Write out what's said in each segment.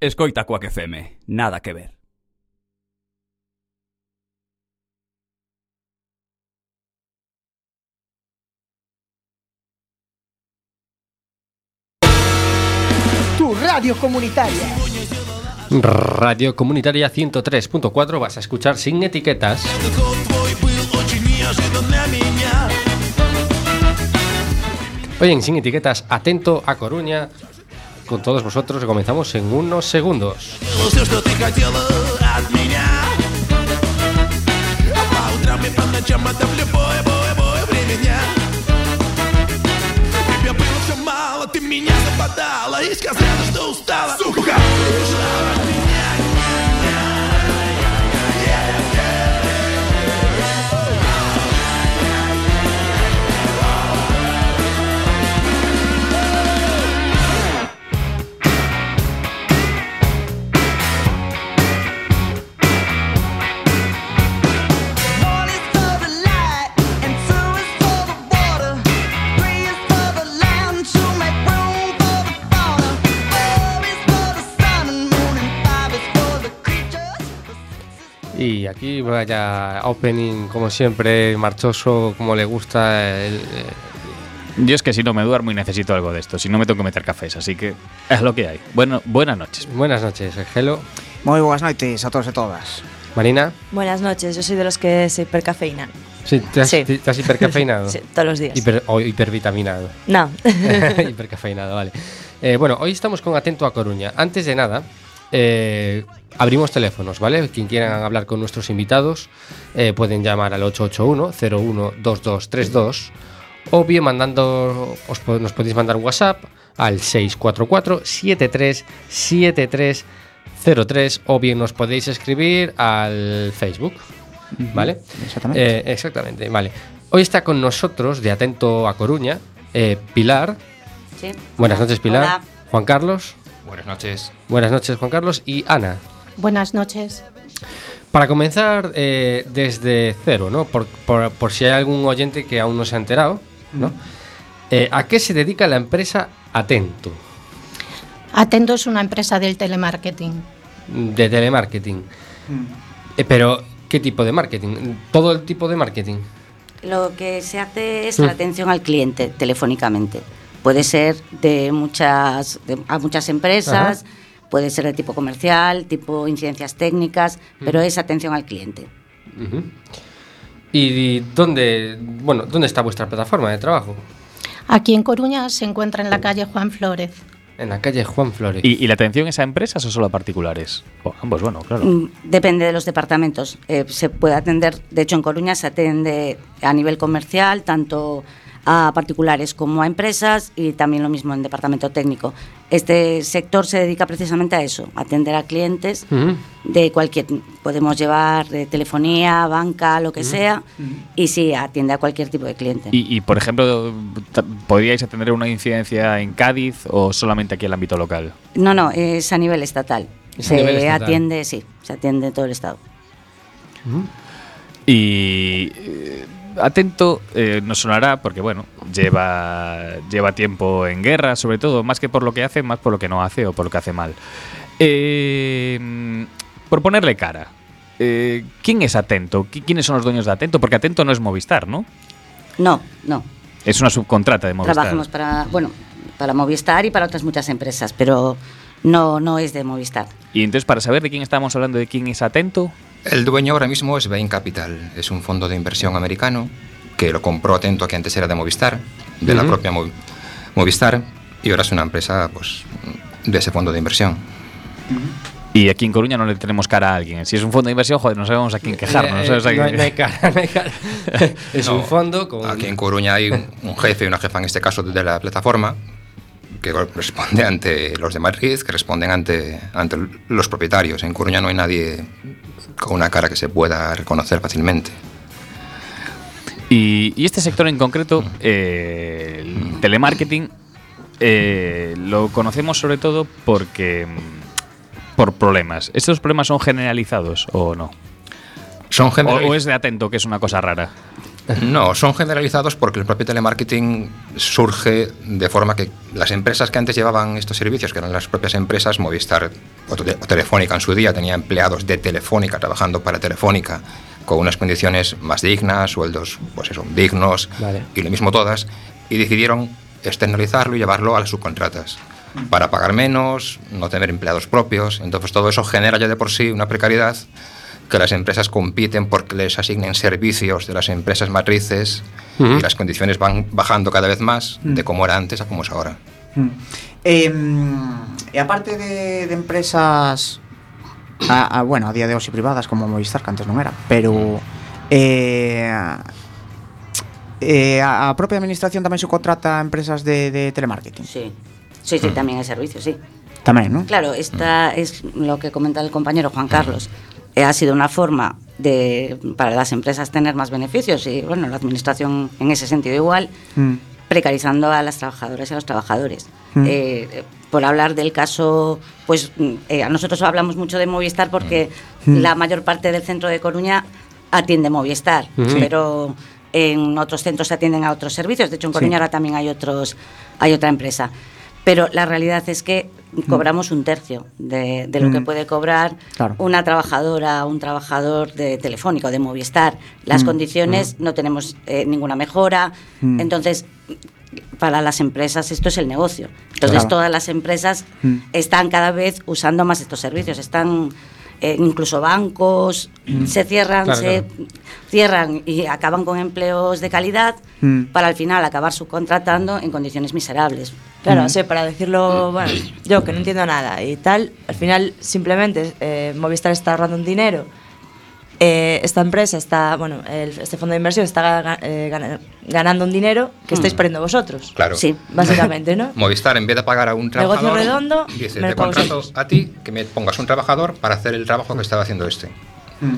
Escoita Coac FM, nada que ver. Tu radio comunitaria. Radio Comunitaria 103.4 vas a escuchar sin etiquetas. Oye, en sin etiquetas, atento a Coruña Con todos vosotros comenzamos en unos segundos. Все, что ты хотела от меня А по утрам и по ночам это в любое, бое, бое время дня Тебе было все мало, ты меня западала И сказала, что устала Сука, ушла Y aquí vaya opening, como siempre, marchoso, como le gusta. el- eh, Yo es que si no me duermo y necesito algo de esto, si no me tengo que meter cafés, así que es lo que hay. Bueno, buenas noches. buenas noches, Gelo. Moi boas noites a todos e todas. Marina. Buenas noches, yo soy de los que se hipercafeína. Sí, ¿te has, Sí. te- te has hipercafeinado? Sí, todos los días. Hiper- o hipervitaminado. No. Hipercafeinado, vale. Eh, bueno, hoy estamos con Atento a Coruña. Antes de nada, eh, abrimos teléfonos, ¿vale? Quien quieran hablar con nuestros invitados eh, pueden llamar al 881-012232 o bien mandando, os nos podéis mandar un WhatsApp al 644-737303 o bien nos podéis escribir al Facebook, ¿vale? Exactamente. Eh, exactamente, vale. Hoy está con nosotros, de Atento a Coruña, eh, Pilar. Sí. Buenas noches, Pilar. Hola. Juan Carlos. Buenas noches. Buenas noches, Juan Carlos. Y Ana. Buenas noches. Para comenzar eh, desde cero, ¿no? Por, por- por si hay algún oyente que aún no se ha enterado, ¿no? Eh, ¿A qué se dedica la empresa Atento? Atento es una empresa del telemarketing. De telemarketing. Eh, pero, ¿qué tipo de marketing? ¿Todo el tipo de marketing? Lo que se hace es Mm. la atención al cliente telefónicamente. Puede ser de muchas de- a muchas empresas, puede ser de tipo comercial, tipo incidencias técnicas, pero es atención al cliente. ¿Y dónde, bueno, dónde está vuestra plataforma de trabajo? Aquí en Coruña se encuentra en la calle Juan Flórez. En la calle Juan Flores. ¿Y, y la atención es a empresas o solo a particulares? O ambos, bueno, claro. Mm, Depende de los departamentos. Eh, se puede atender, de hecho en Coruña se atiende a nivel comercial, tanto a particulares como a empresas y también lo mismo en departamento técnico. Este sector se dedica precisamente a eso, atender a clientes de cualquier, podemos llevar de telefonía, banca, lo que sea, y sí, atiende a cualquier tipo de cliente. Y, y, por ejemplo, ¿podríais atender una incidencia en Cádiz o solamente aquí en el ámbito local? No, no, es a nivel estatal. Es se nivel estatal. atiende, sí, se atiende en todo el estado. Y eh, atento eh, nos sonará porque, bueno, lleva, lleva tiempo en guerra, sobre todo, más que por lo que hace, más por lo que no hace o por lo que hace mal. Eh, por ponerle cara, eh, ¿quién es Atento? ¿Qui- ¿Quiénes son los dueños de Atento? Porque Atento no es Movistar, ¿no? No, no, Es una subcontrata de Movistar. trabajamos para, bueno, para Movistar y para otras muchas empresas, pero no, no es de Movistar. Y entonces, para saber de quién estamos hablando, de quién es Atento, El dueño ahora mismo es Bain Capital. Es un fondo de inversión americano que lo compró atento a que antes era de Movistar, de la propia Mo- Movistar, y ahora es una empresa pues, de ese fondo de inversión. y aquí en Coruña no le tenemos cara a alguien. Si es un fondo de inversión, joder, no sabemos a quién quejarnos. Eh, a no, hay, quién- no hay cara, no hay cara. es No, un fondo con... Aquí en Coruña hay un, un jefe y una jefa, en este caso, de la plataforma, que responde ante los de Madrid, que responden ante, ante los propietarios. En Coruña no hay nadie con una cara que se pueda reconocer fácilmente. Y, y este sector en concreto, eh, el telemarketing, eh, lo conocemos sobre todo porque mm, por problemas. ¿Estos problemas son generalizados o no? Son O, generalizados. o es de atento, que es una cosa rara. No, son generalizados porque el propio telemarketing surge de forma que las empresas que antes llevaban estos servicios, que eran las propias empresas, Movistar o, Tele- o Telefónica en su día, tenía empleados de Telefónica trabajando para Telefónica con unas condiciones más dignas, sueldos, pues eso, dignos, Vale. y lo mismo todas, y decidieron externalizarlo y llevarlo a las subcontratas para pagar menos, no tener empleados propios. Entonces todo eso genera ya de por sí una precariedad que las empresas compiten porque les asignen servicios de las empresas matrices Ujú. y las condiciones van bajando cada vez más de como era antes a como es ahora. Mm. Em, e aparte de, de empresas a, a, bueno, a día de hoxe privadas como Movistar, que antes non era, pero eh, eh, a, a propia administración tamén se contrata a empresas de, de telemarketing. Sí, sí, sí, también hay servicios, sí. Tamén, non? Claro, esta es lo que comenta el compañero Juan Carlos. Eh, ha sido una forma de para las empresas tener más beneficios y bueno, la administración en ese sentido igual, Mm. precarizando a las trabajadoras y a los trabajadores. Mm. Eh, por hablar del caso, pues mm, eh, a nosotros hablamos mucho de Movistar porque Mm. la mayor parte del centro de Coruña atiende Movistar, pero en otros centros se atienden a otros servicios. De hecho, en Sí. Coruña ahora también hay otros, hay otra empresa. Pero la realidad es que cobramos un tercio de, de lo que Mm. puede cobrar Claro. una trabajadora, un trabajador de Telefónica o de Movistar. Las Mm. condiciones no tenemos eh, ninguna mejora. Mm. Entonces, para las empresas esto es el negocio. Entonces, Claro. todas las empresas Mm. están cada vez usando más estos servicios. Están eh, incluso bancos Mm. se cierran, Claro, se claro. cierran y acaban con empleos de calidad Mm. para al final acabar subcontratando en condiciones miserables. Claro, Mm. o sea, para decirlo, bueno, yo que no entiendo nada y tal, al final simplemente eh, Movistar está ahorrando un dinero. Eh, esta empresa está, bueno, el- este fondo de inversión está ga- eh, gana- ganando un dinero que estáis perdiendo vosotros. Claro. Sí. Básicamente, ¿no? Movistar, en vez de pagar a un Negocio trabajador, redondo, dice, me te contrato vosotros". a ti que me pongas un trabajador para hacer el trabajo que estaba haciendo este.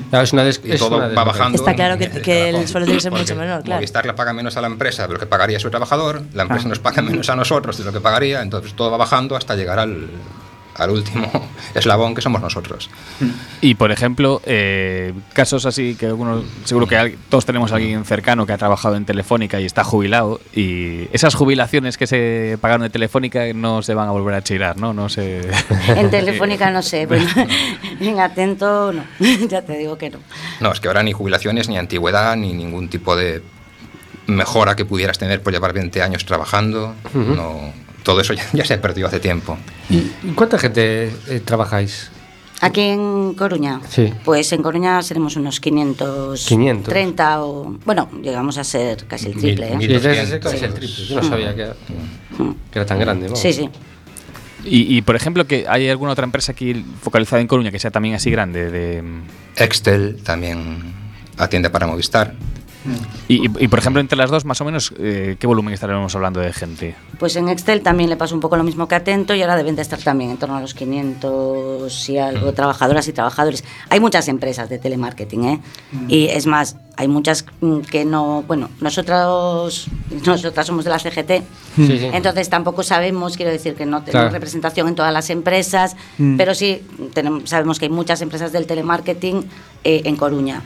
Claro, es una des- Y es todo una va bajando. Está claro que- que el sueldo tiene que ser mucho menor, claro. Movistar le paga menos a la empresa de lo que pagaría su trabajador, la empresa Ah. nos paga menos a nosotros de lo que pagaría, entonces todo va bajando hasta llegar al, al último eslabón que somos nosotros. Y por ejemplo, eh, casos así que algunos, seguro que todos tenemos a alguien cercano que ha trabajado en Telefónica y está jubilado y esas jubilaciones que se pagaron de Telefónica no se van a volver a chirar, ¿no? No se En Telefónica no sé, bueno, en Atento no, ya te digo que no. No, es que ahora ni jubilaciones, ni antigüedad, ni ningún tipo de mejora que pudieras tener por llevar 20 años trabajando. no, todo eso ya, ya se perdió hace tiempo. ¿Y cuánta gente eh, trabajáis? Aquí en Coruña, Sí. pues en Coruña seremos unos 500, 500. 30 o... Bueno, llegamos a ser casi el triple, ¿eh? Mil- Sí, 1200. es casi el triple. Yo no sabía que era, que era tan grande. vamos. Sí, sí. Y, y, por ejemplo, que hay alguna otra empresa aquí focalizada en Coruña que sea también así grande de Excel también atiende para Movistar. Y, y, y, por ejemplo entre las dos más o menos eh, qué volumen estaremos hablando de gente. Pues en Excel también le pasó un poco lo mismo que Atento y ahora deben de estar también en torno a los 500 y algo trabajadoras y trabajadores. Hay muchas empresas de telemarketing, ¿eh? Y es más, hay muchas mm, que no, bueno, nosotros nosotras somos de la CGT, Sí, sí. entonces tampoco sabemos, quiero decir que no tenemos Claro. representación en todas las empresas, Mm. pero sí tenemos, sabemos que hay muchas empresas del telemarketing eh, en Coruña.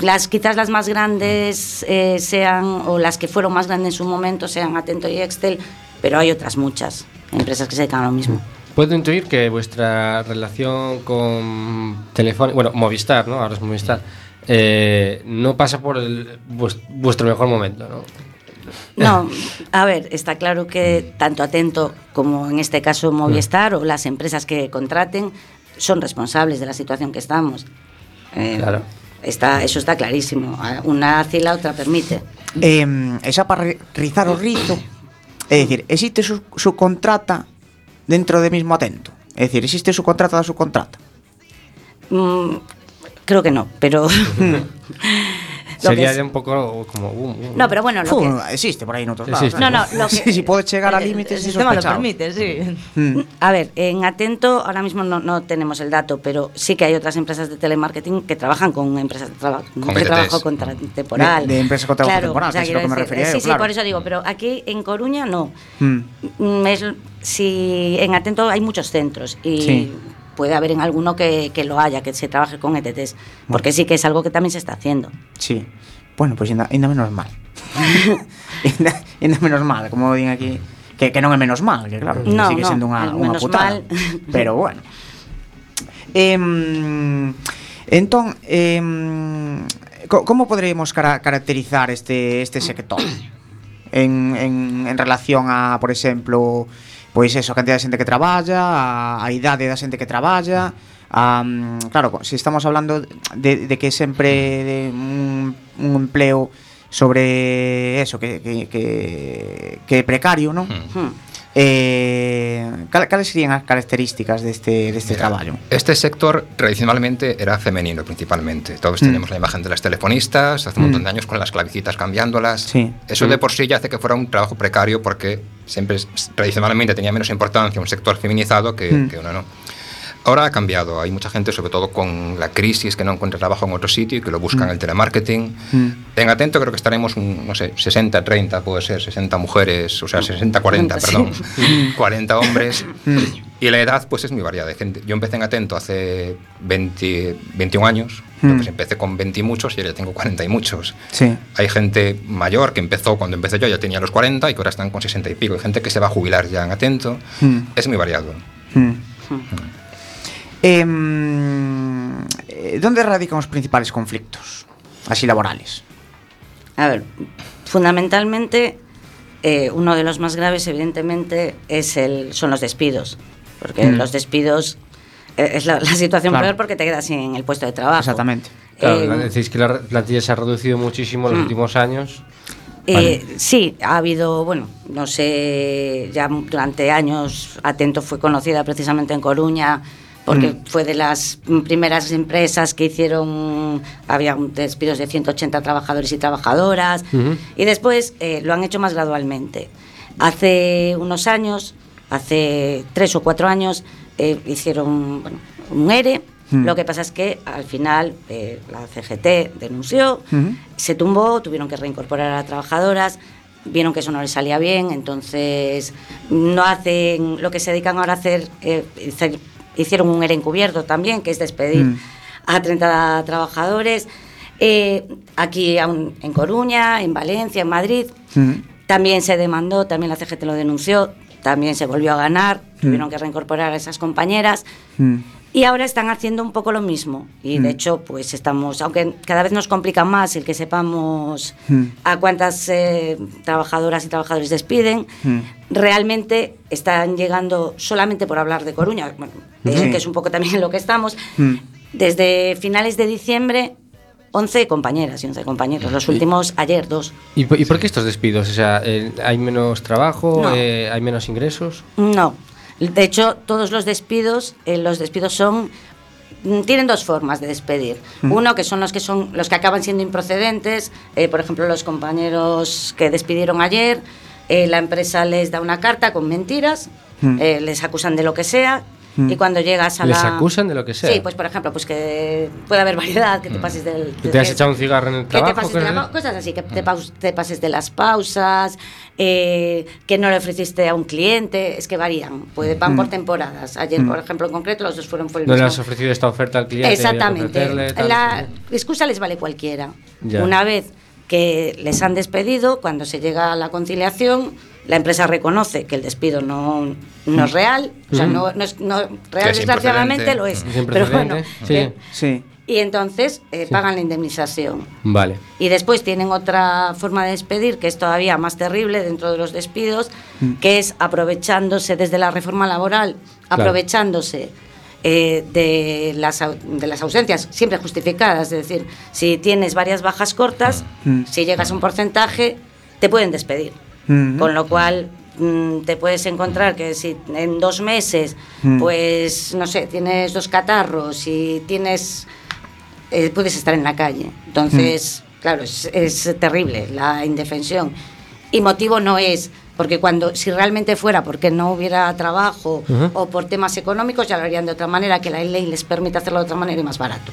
Las quizás las más grandes eh, sean o las que fueron más grandes en su momento sean Atento y Excel, pero hay otras muchas empresas que se dedican a lo mismo. Puedo intuir que vuestra relación con Telefónica, bueno, Movistar, ¿no? Ahora es Movistar, eh, no pasa por el, vues- vuestro mejor momento, ¿no? No, a ver, está claro que tanto Atento como en este caso Movistar o las empresas que contraten son responsables de la situación que estamos. Eh, Claro. Está, eso está clarísimo. Una hace y la otra permite. Eh, esa para ri- rizar o rizo É dicir, existe su, su contrata dentro de mismo atento É dicir, existe su contrata da su contrata Mm, creo que no, pero... Sería es- un poco como... uh, uh, No, pero bueno, lo que... existe por aí noutros Existe. lados No, no, lo que- Sí, si puedes chegar a El- límites El sistema lo permite, sí. Mm. A ver, en Atento ahora mismo no, no tenemos el dato, pero sí que hay otras empresas de telemarketing que trabajan con empresas de, traba- Con de trabajo contra- temporal. De- de empresas con trabajo Claro, temporal, o sea, que es lo que me refería yo, Sí, claro. sí, por eso digo, pero aquí en Coruña no. Mm. Mm, es- si en Atento hay muchos centros y Sí. puede haber en alguno que, que lo haya, que se trabaje con ETTs, porque sí que es algo que también se está haciendo. Sí, bueno, pois pues ainda, ainda menos mal. ainda, ainda menos mal, como din aquí, que, que non é menos mal, que claro, no, sigue no, sendo unha, unha putada. Mal. Pero bueno. Eh, entón, eh, como poderíamos cara caracterizar este este sector? En, en, en relación a, por exemplo, pois eso, a cantidad de xente que traballa, a, a idade da xente que traballa, a, claro, se si estamos hablando de, de que sempre de un, un empleo sobre eso, que, que, que, que é precario, non? Hmm. Eh, cal, cales serían as características deste, deste Mira, traballo? Este sector tradicionalmente era femenino principalmente. Todos Mm. tenemos la imagen de las telefonistas, hace un montón de años con las clavecitas cambiándolas. Sí. Eso de por sí ya hace que fuera un trabajo precario porque siempre tradicionalmente tenía menos importancia un sector feminizado que, Mm. que uno no. Ahora ha cambiado. Hay mucha gente, sobre todo con la crisis, que no encuentra trabajo en otro sitio y que lo buscan Mm. el telemarketing. Mm. En Atento creo que estaremos, un, no sé, 60, 30, puede ser, 60 mujeres, o sea, 60, 40, Sí. perdón, 40 hombres. Y la edad, pues es muy variada. Hay gente- Yo empecé en Atento hace 20, 21 años, Mm. entonces empecé con 20 y muchos y ahora ya tengo 40 y muchos. Sí. Hay gente mayor que empezó cuando empecé yo, ya tenía los 40 y que ahora están con 60 y pico. Hay gente que se va a jubilar ya en Atento. Mm. Es muy variado. Mm. Em, eh, ¿Dónde radican os principales conflictos? Así laborales. A ver, fundamentalmente, eh, uno de los más graves, evidentemente, es el, son los despidos. Porque Mm. los despidos eh, es la, la situación Claro. peor porque te quedas sin el puesto de trabajo. Exactamente. Claro, Eh, decís que la plantilla se ha reducido muchísimo en los Mm. últimos años. Eh, Sí, ha habido, bueno, no sé, ya durante años Atento fue conocida precisamente en Coruña porque Mm. fue de las primeras empresas que hicieron, había un- despidos de 180 trabajadores y trabajadoras y después eh, lo han hecho más gradualmente. Hace unos años, hace tres o cuatro años, eh, hicieron bueno, un ERE. Mm. Lo que pasa es que al final eh, la CGT denunció, se tumbó, tuvieron que reincorporar a trabajadoras, vieron que eso no les salía bien, entonces no hacen lo que se dedican ahora a hacer, eh, hicieron un ERE encubierto también, que es despedir Mm. a 30 trabajadores. Eh, aquí en Coruña, en Valencia, en Madrid, Mm. también se demandó, también la CGT lo denunció, también se volvió a ganar, tuvieron que reincorporar a esas compañeras. Mm. Y ahora están haciendo un poco lo mismo. Y Mm. de hecho, pues estamos, aunque cada vez nos complica más el que sepamos Mm. a cuántas eh, trabajadoras y trabajadores despiden, Mm. realmente están llegando solamente por hablar de Coruña, bueno, Sí. que es un poco también en lo que estamos, Mm. desde finales de diciembre, 11 compañeras y 11 compañeros. Los últimos ayer, dos. ¿Y, por- y por qué estos despidos? O sea, eh, ¿hay menos trabajo? No. eh, ¿Hay menos ingresos? No. De hecho, todos los despidos, eh, los despidos son mm, tienen dos formas de despedir. Uno que son los que son los que acaban siendo improcedentes, eh, por ejemplo, los compañeros que despidieron ayer, eh, la empresa les da una carta con mentiras, Mm. eh, les acusan de lo que sea. Y cuando llegas a ¿Les la... acusan de lo que sea? Sí, pues por ejemplo, pues que puede haber variedad, que te pases del... ¿Que te has que- echado un cigarro en el que trabajo? te pases de la cosas así, que te, paus- te pases de las pausas, eh, que no le ofreciste a un cliente, es que varían, puede, van por temporadas. Ayer, por ejemplo, en concreto, los dos fueron por el ¿No le mismo. has ofrecido esta oferta al cliente? que Exactamente. tal? La excusa les vale cualquiera. Ya. Una vez que les han despedido, cuando se llega a la conciliación, la empresa reconoce que el despido no, no es real, o sea, no, no es no, real, es desgraciadamente lo es. ¿Es Pero bueno? Sí. y entonces eh, pagan la indemnización. Vale. Y después tienen otra forma de despedir que es todavía más terrible dentro de los despidos, que es aprovechándose desde la reforma laboral, aprovechándose eh, de, las, de las ausencias siempre justificadas. Es decir, si tienes varias bajas cortas, Mm. si llegas a un porcentaje, te pueden despedir. Mm. Con lo cual mm, te puedes encontrar que si en dos meses, Mm. pues no sé, tienes dos catarros y tienes eh, puedes estar en la calle. Entonces, Mm. claro, es, es terrible la indefensión. Y motivo no es, porque cuando, si realmente fuera porque no hubiera trabajo Ujú. o por temas económicos, ya lo harían de otra manera, que la ley les permite hacerlo de otra manera y más barato.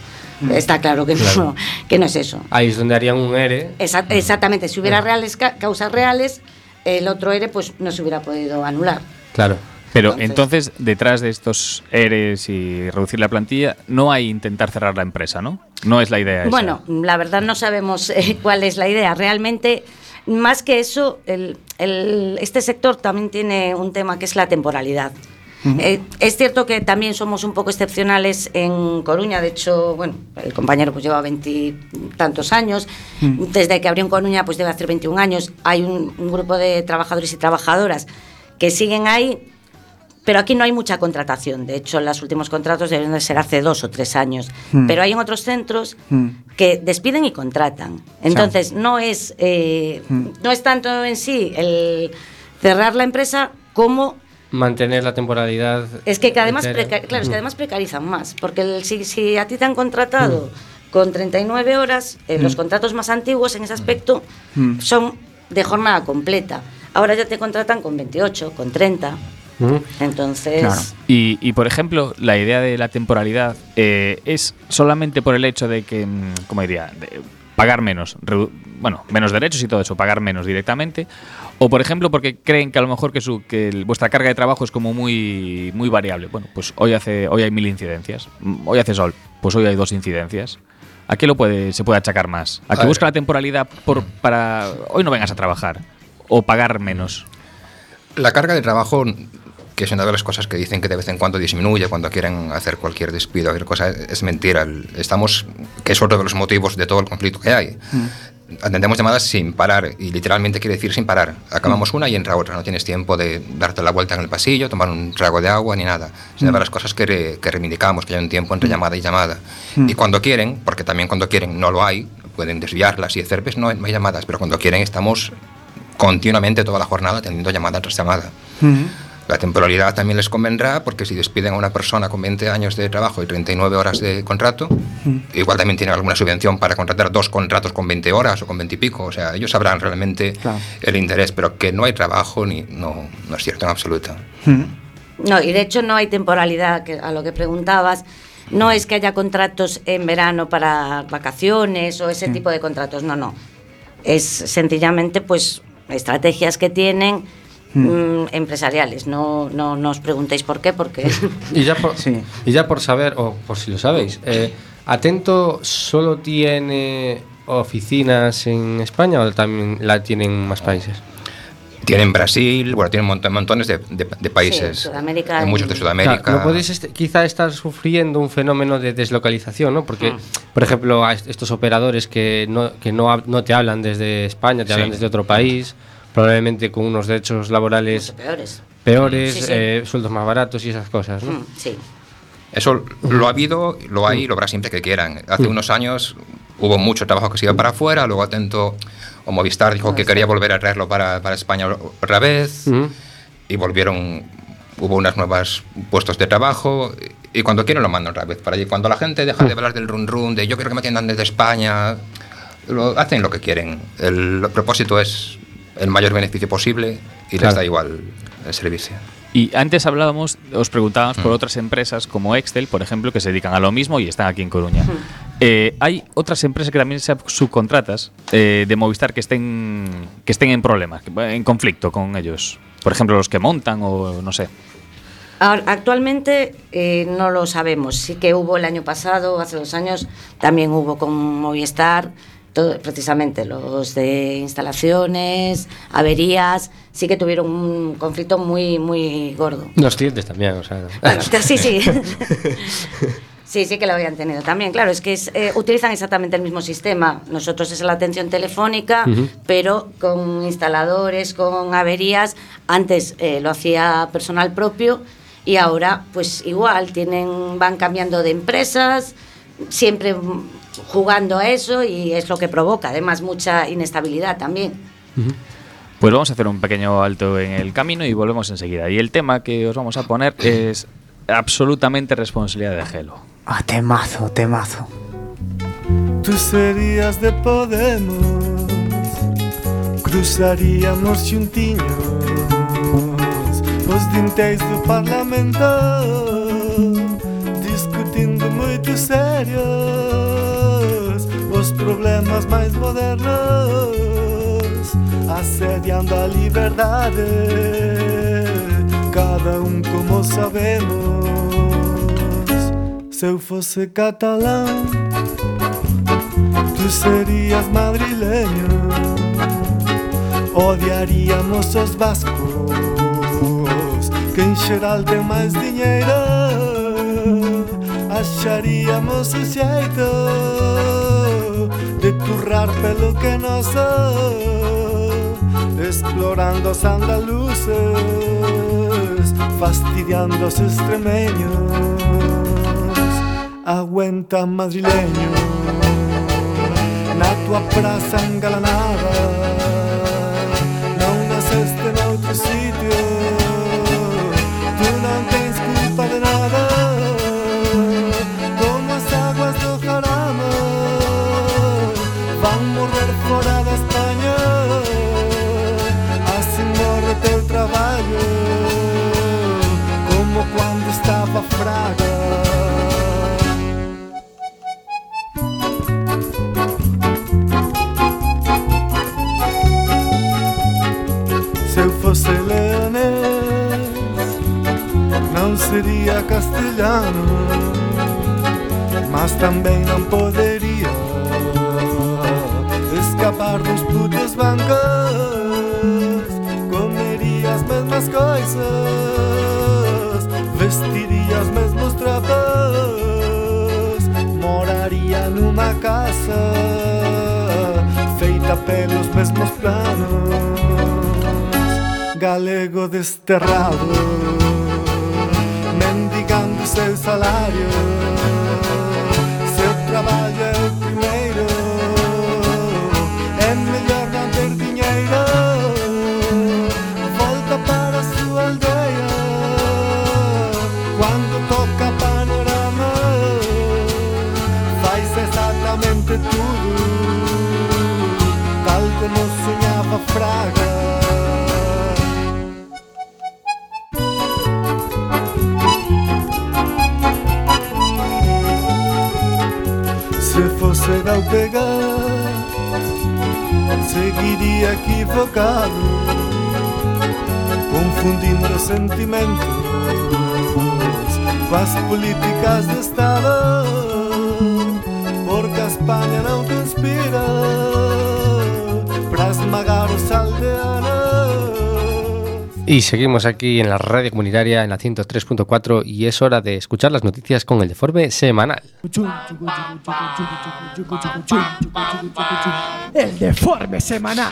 Está claro que, No, que no es eso. Ahí es donde harían un ERE. Exa- exactamente, si hubiera reales ca- causas reales, el otro ERE pues no se hubiera podido anular. Claro. Pero Entonces- entonces, detrás de estos ERES y reducir la plantilla, no hay intentar cerrar la empresa, ¿no? No es la idea esa. Bueno, la verdad no sabemos eh, cuál es la idea. Realmente, más que eso, el- el- este sector también tiene un tema que es la temporalidad. Eh, es cierto que también somos un poco excepcionales en Coruña, de hecho, bueno, el compañero pues lleva veintitantos años, desde que abrió en Coruña pues debe hacer 21 años, hay un, un grupo de trabajadores y trabajadoras que siguen ahí, pero aquí no hay mucha contratación, de hecho los últimos contratos deben de ser hace dos o tres años, Mm. pero hay en otros centros Mm. que despiden y contratan. Entonces, no es, eh, Mm. no es tanto en sí el cerrar la empresa como Mantener la temporalidad. es que, que además, preca- claro, es que Mm. además precarizan más, porque el- si, si a ti te han contratado con 39 horas, eh, los Mm. contratos más antiguos en ese aspecto Mm. son de jornada completa. Ahora ya te contratan con 28, con 30. Mm. Entonces, Claro. Y, y, por ejemplo, la idea de la temporalidad eh, es solamente por el hecho de que, mm, ¿cómo diría? De pagar menos, redu- bueno, menos derechos y todo eso, pagar menos directamente. O, por ejemplo, porque creen que a lo mejor que, su, que el- vuestra carga de trabajo es como muy, muy variable. Bueno, pues hoy, hace, hoy hay mil incidencias, mm, hoy hace sol, pues hoy hay dos incidencias. ¿A qué lo puede, se puede achacar más? ¿A que A busca la temporalidad por, para hoy no vengas a trabajar? ¿O pagar menos? La carga de trabajo, que es una de las cosas que dicen que de vez en cuando disminuye cuando quieren hacer cualquier despido, cualquier cosa, es mentira. Estamos, que es otro de los motivos de todo el conflicto que hay. Atendemos llamadas sin parar, y literalmente quiere decir sin parar. Acabamos una y entra otra. No tienes tiempo de darte la vuelta en el pasillo, tomar un trago de agua ni nada. Es una de las cosas que, re- que reivindicamos, que hay un tiempo entre llamada y llamada. Y cuando quieren, porque también cuando quieren no lo hay, pueden desviarlas y hacer, pues no, no hay llamadas, pero cuando quieren estamos continuamente toda la jornada teniendo llamada tras llamada. Mm. La temporalidad también les convendrá porque si despiden a una persona con 20 años de trabajo y 39 horas de contrato, igual también tienen alguna subvención para contratar dos contratos con 20 horas o con 20 y pico. O sea, ellos sabrán realmente Claro. el interés, pero que no hay trabajo ni no, no es cierto en absoluto. Mm. no, y de hecho no hay temporalidad, que, a lo que preguntabas. No es que haya contratos en verano para vacaciones o ese tipo de contratos, no, no. Es sencillamente pues estrategias que tienen mm, empresariales. No, no, no os preguntéis por qué, porque Y ya por, Sí. y ya por saber, o por si lo sabéis, eh, Atento solo tiene oficinas en España o también la tienen en más países. Tienen Brasil, bueno, tienen monto- montones de, de- de países. Sí, Sudamérica Hay muchos de Sudamérica. Claro, no podéis est- quizá estar sufriendo un fenómeno de deslocalización, ¿no? Porque, por ejemplo, a estos operadores que no, que no, no te hablan desde España, te Sí. hablan desde otro país, probablemente con unos derechos laborales peores. peores, Sí, sí. eh, sueldos más baratos y esas cosas, ¿no? Mm, sí. Eso lo ha habido, lo hay y lo habrá siempre que quieran. Hace unos años hubo mucho trabajo que se iba para afuera, luego Atento o Movistar dijo que quería volver a traerlo para, para España otra vez Ujú. y volvieron, hubo unos nuevos puestos de trabajo y cuando quieren lo mandan otra vez para allí. Cuando la gente deja de hablar del run run, de yo quiero que me atiendan desde España, lo, hacen lo que quieren. El, propósito es el mayor beneficio posible y Claro. les da igual el servicio. Y antes hablábamos, os preguntábamos por Mm. otras empresas como Excel, por ejemplo, que se dedican a lo mismo y están aquí en Coruña. Eh, hay otras empresas que también sean subcontratas eh, de Movistar que estén, que estén en problemas, en conflicto con ellos. Por ejemplo, los que montan o no sé. Ahora, actualmente eh, no lo sabemos. Sí que hubo el año pasado, hace dos años, también hubo con Movistar, todo, precisamente los de instalaciones, averías, sí que tuvieron un conflicto muy, muy gordo. Los clientes también, o sea. Bueno, sí, sí. Sí, sí que lo habían tenido también. Claro, es que es, eh, utilizan exactamente el mismo sistema. Nosotros es la atención telefónica, pero con instaladores, con averías. Antes eh, lo hacía personal propio y ahora, pues igual, tienen, van cambiando de empresas, siempre jugando a eso y es lo que provoca, además, mucha inestabilidad también. Pues vamos a hacer un pequeño alto en el camino y volvemos enseguida. Y el tema que os vamos a poner es absolutamente responsabilidad de Gelo. Ah, temazo, temazo. Tú serías de Podemos, cruzaríamos juntinhos os dintéis do Parlamento, discutindo muito sérios os problemas mais modernos, assediando a liberdade, cada um como sabemos. Se eu fosse catalão, tu serias madrileño, odiaríamos os vascos, que en xeral ten mais dinheiro. Acharíamos o xeito De turrar pelo que noso Explorando os andaluces Fastidiando os extremeños Aguenta madrileño Na tua praza engalanada sería castellano, mas também não poderia escapar dos putos bancos. Comeria as mesmas coisas, vestiria os mesmos trapos, moraria numa casa feita pelos mesmos planos. Galego desterrado. Seu salário Se fosse ao pegar. Seguiria equivocado Confundindo sentimentos Com as políticas de Estado. Porque a Espanha não conspira Y seguimos aquí en la radio comunitaria en la 103.4 y es hora de escuchar las noticias con el deforme semanal. El deforme semanal.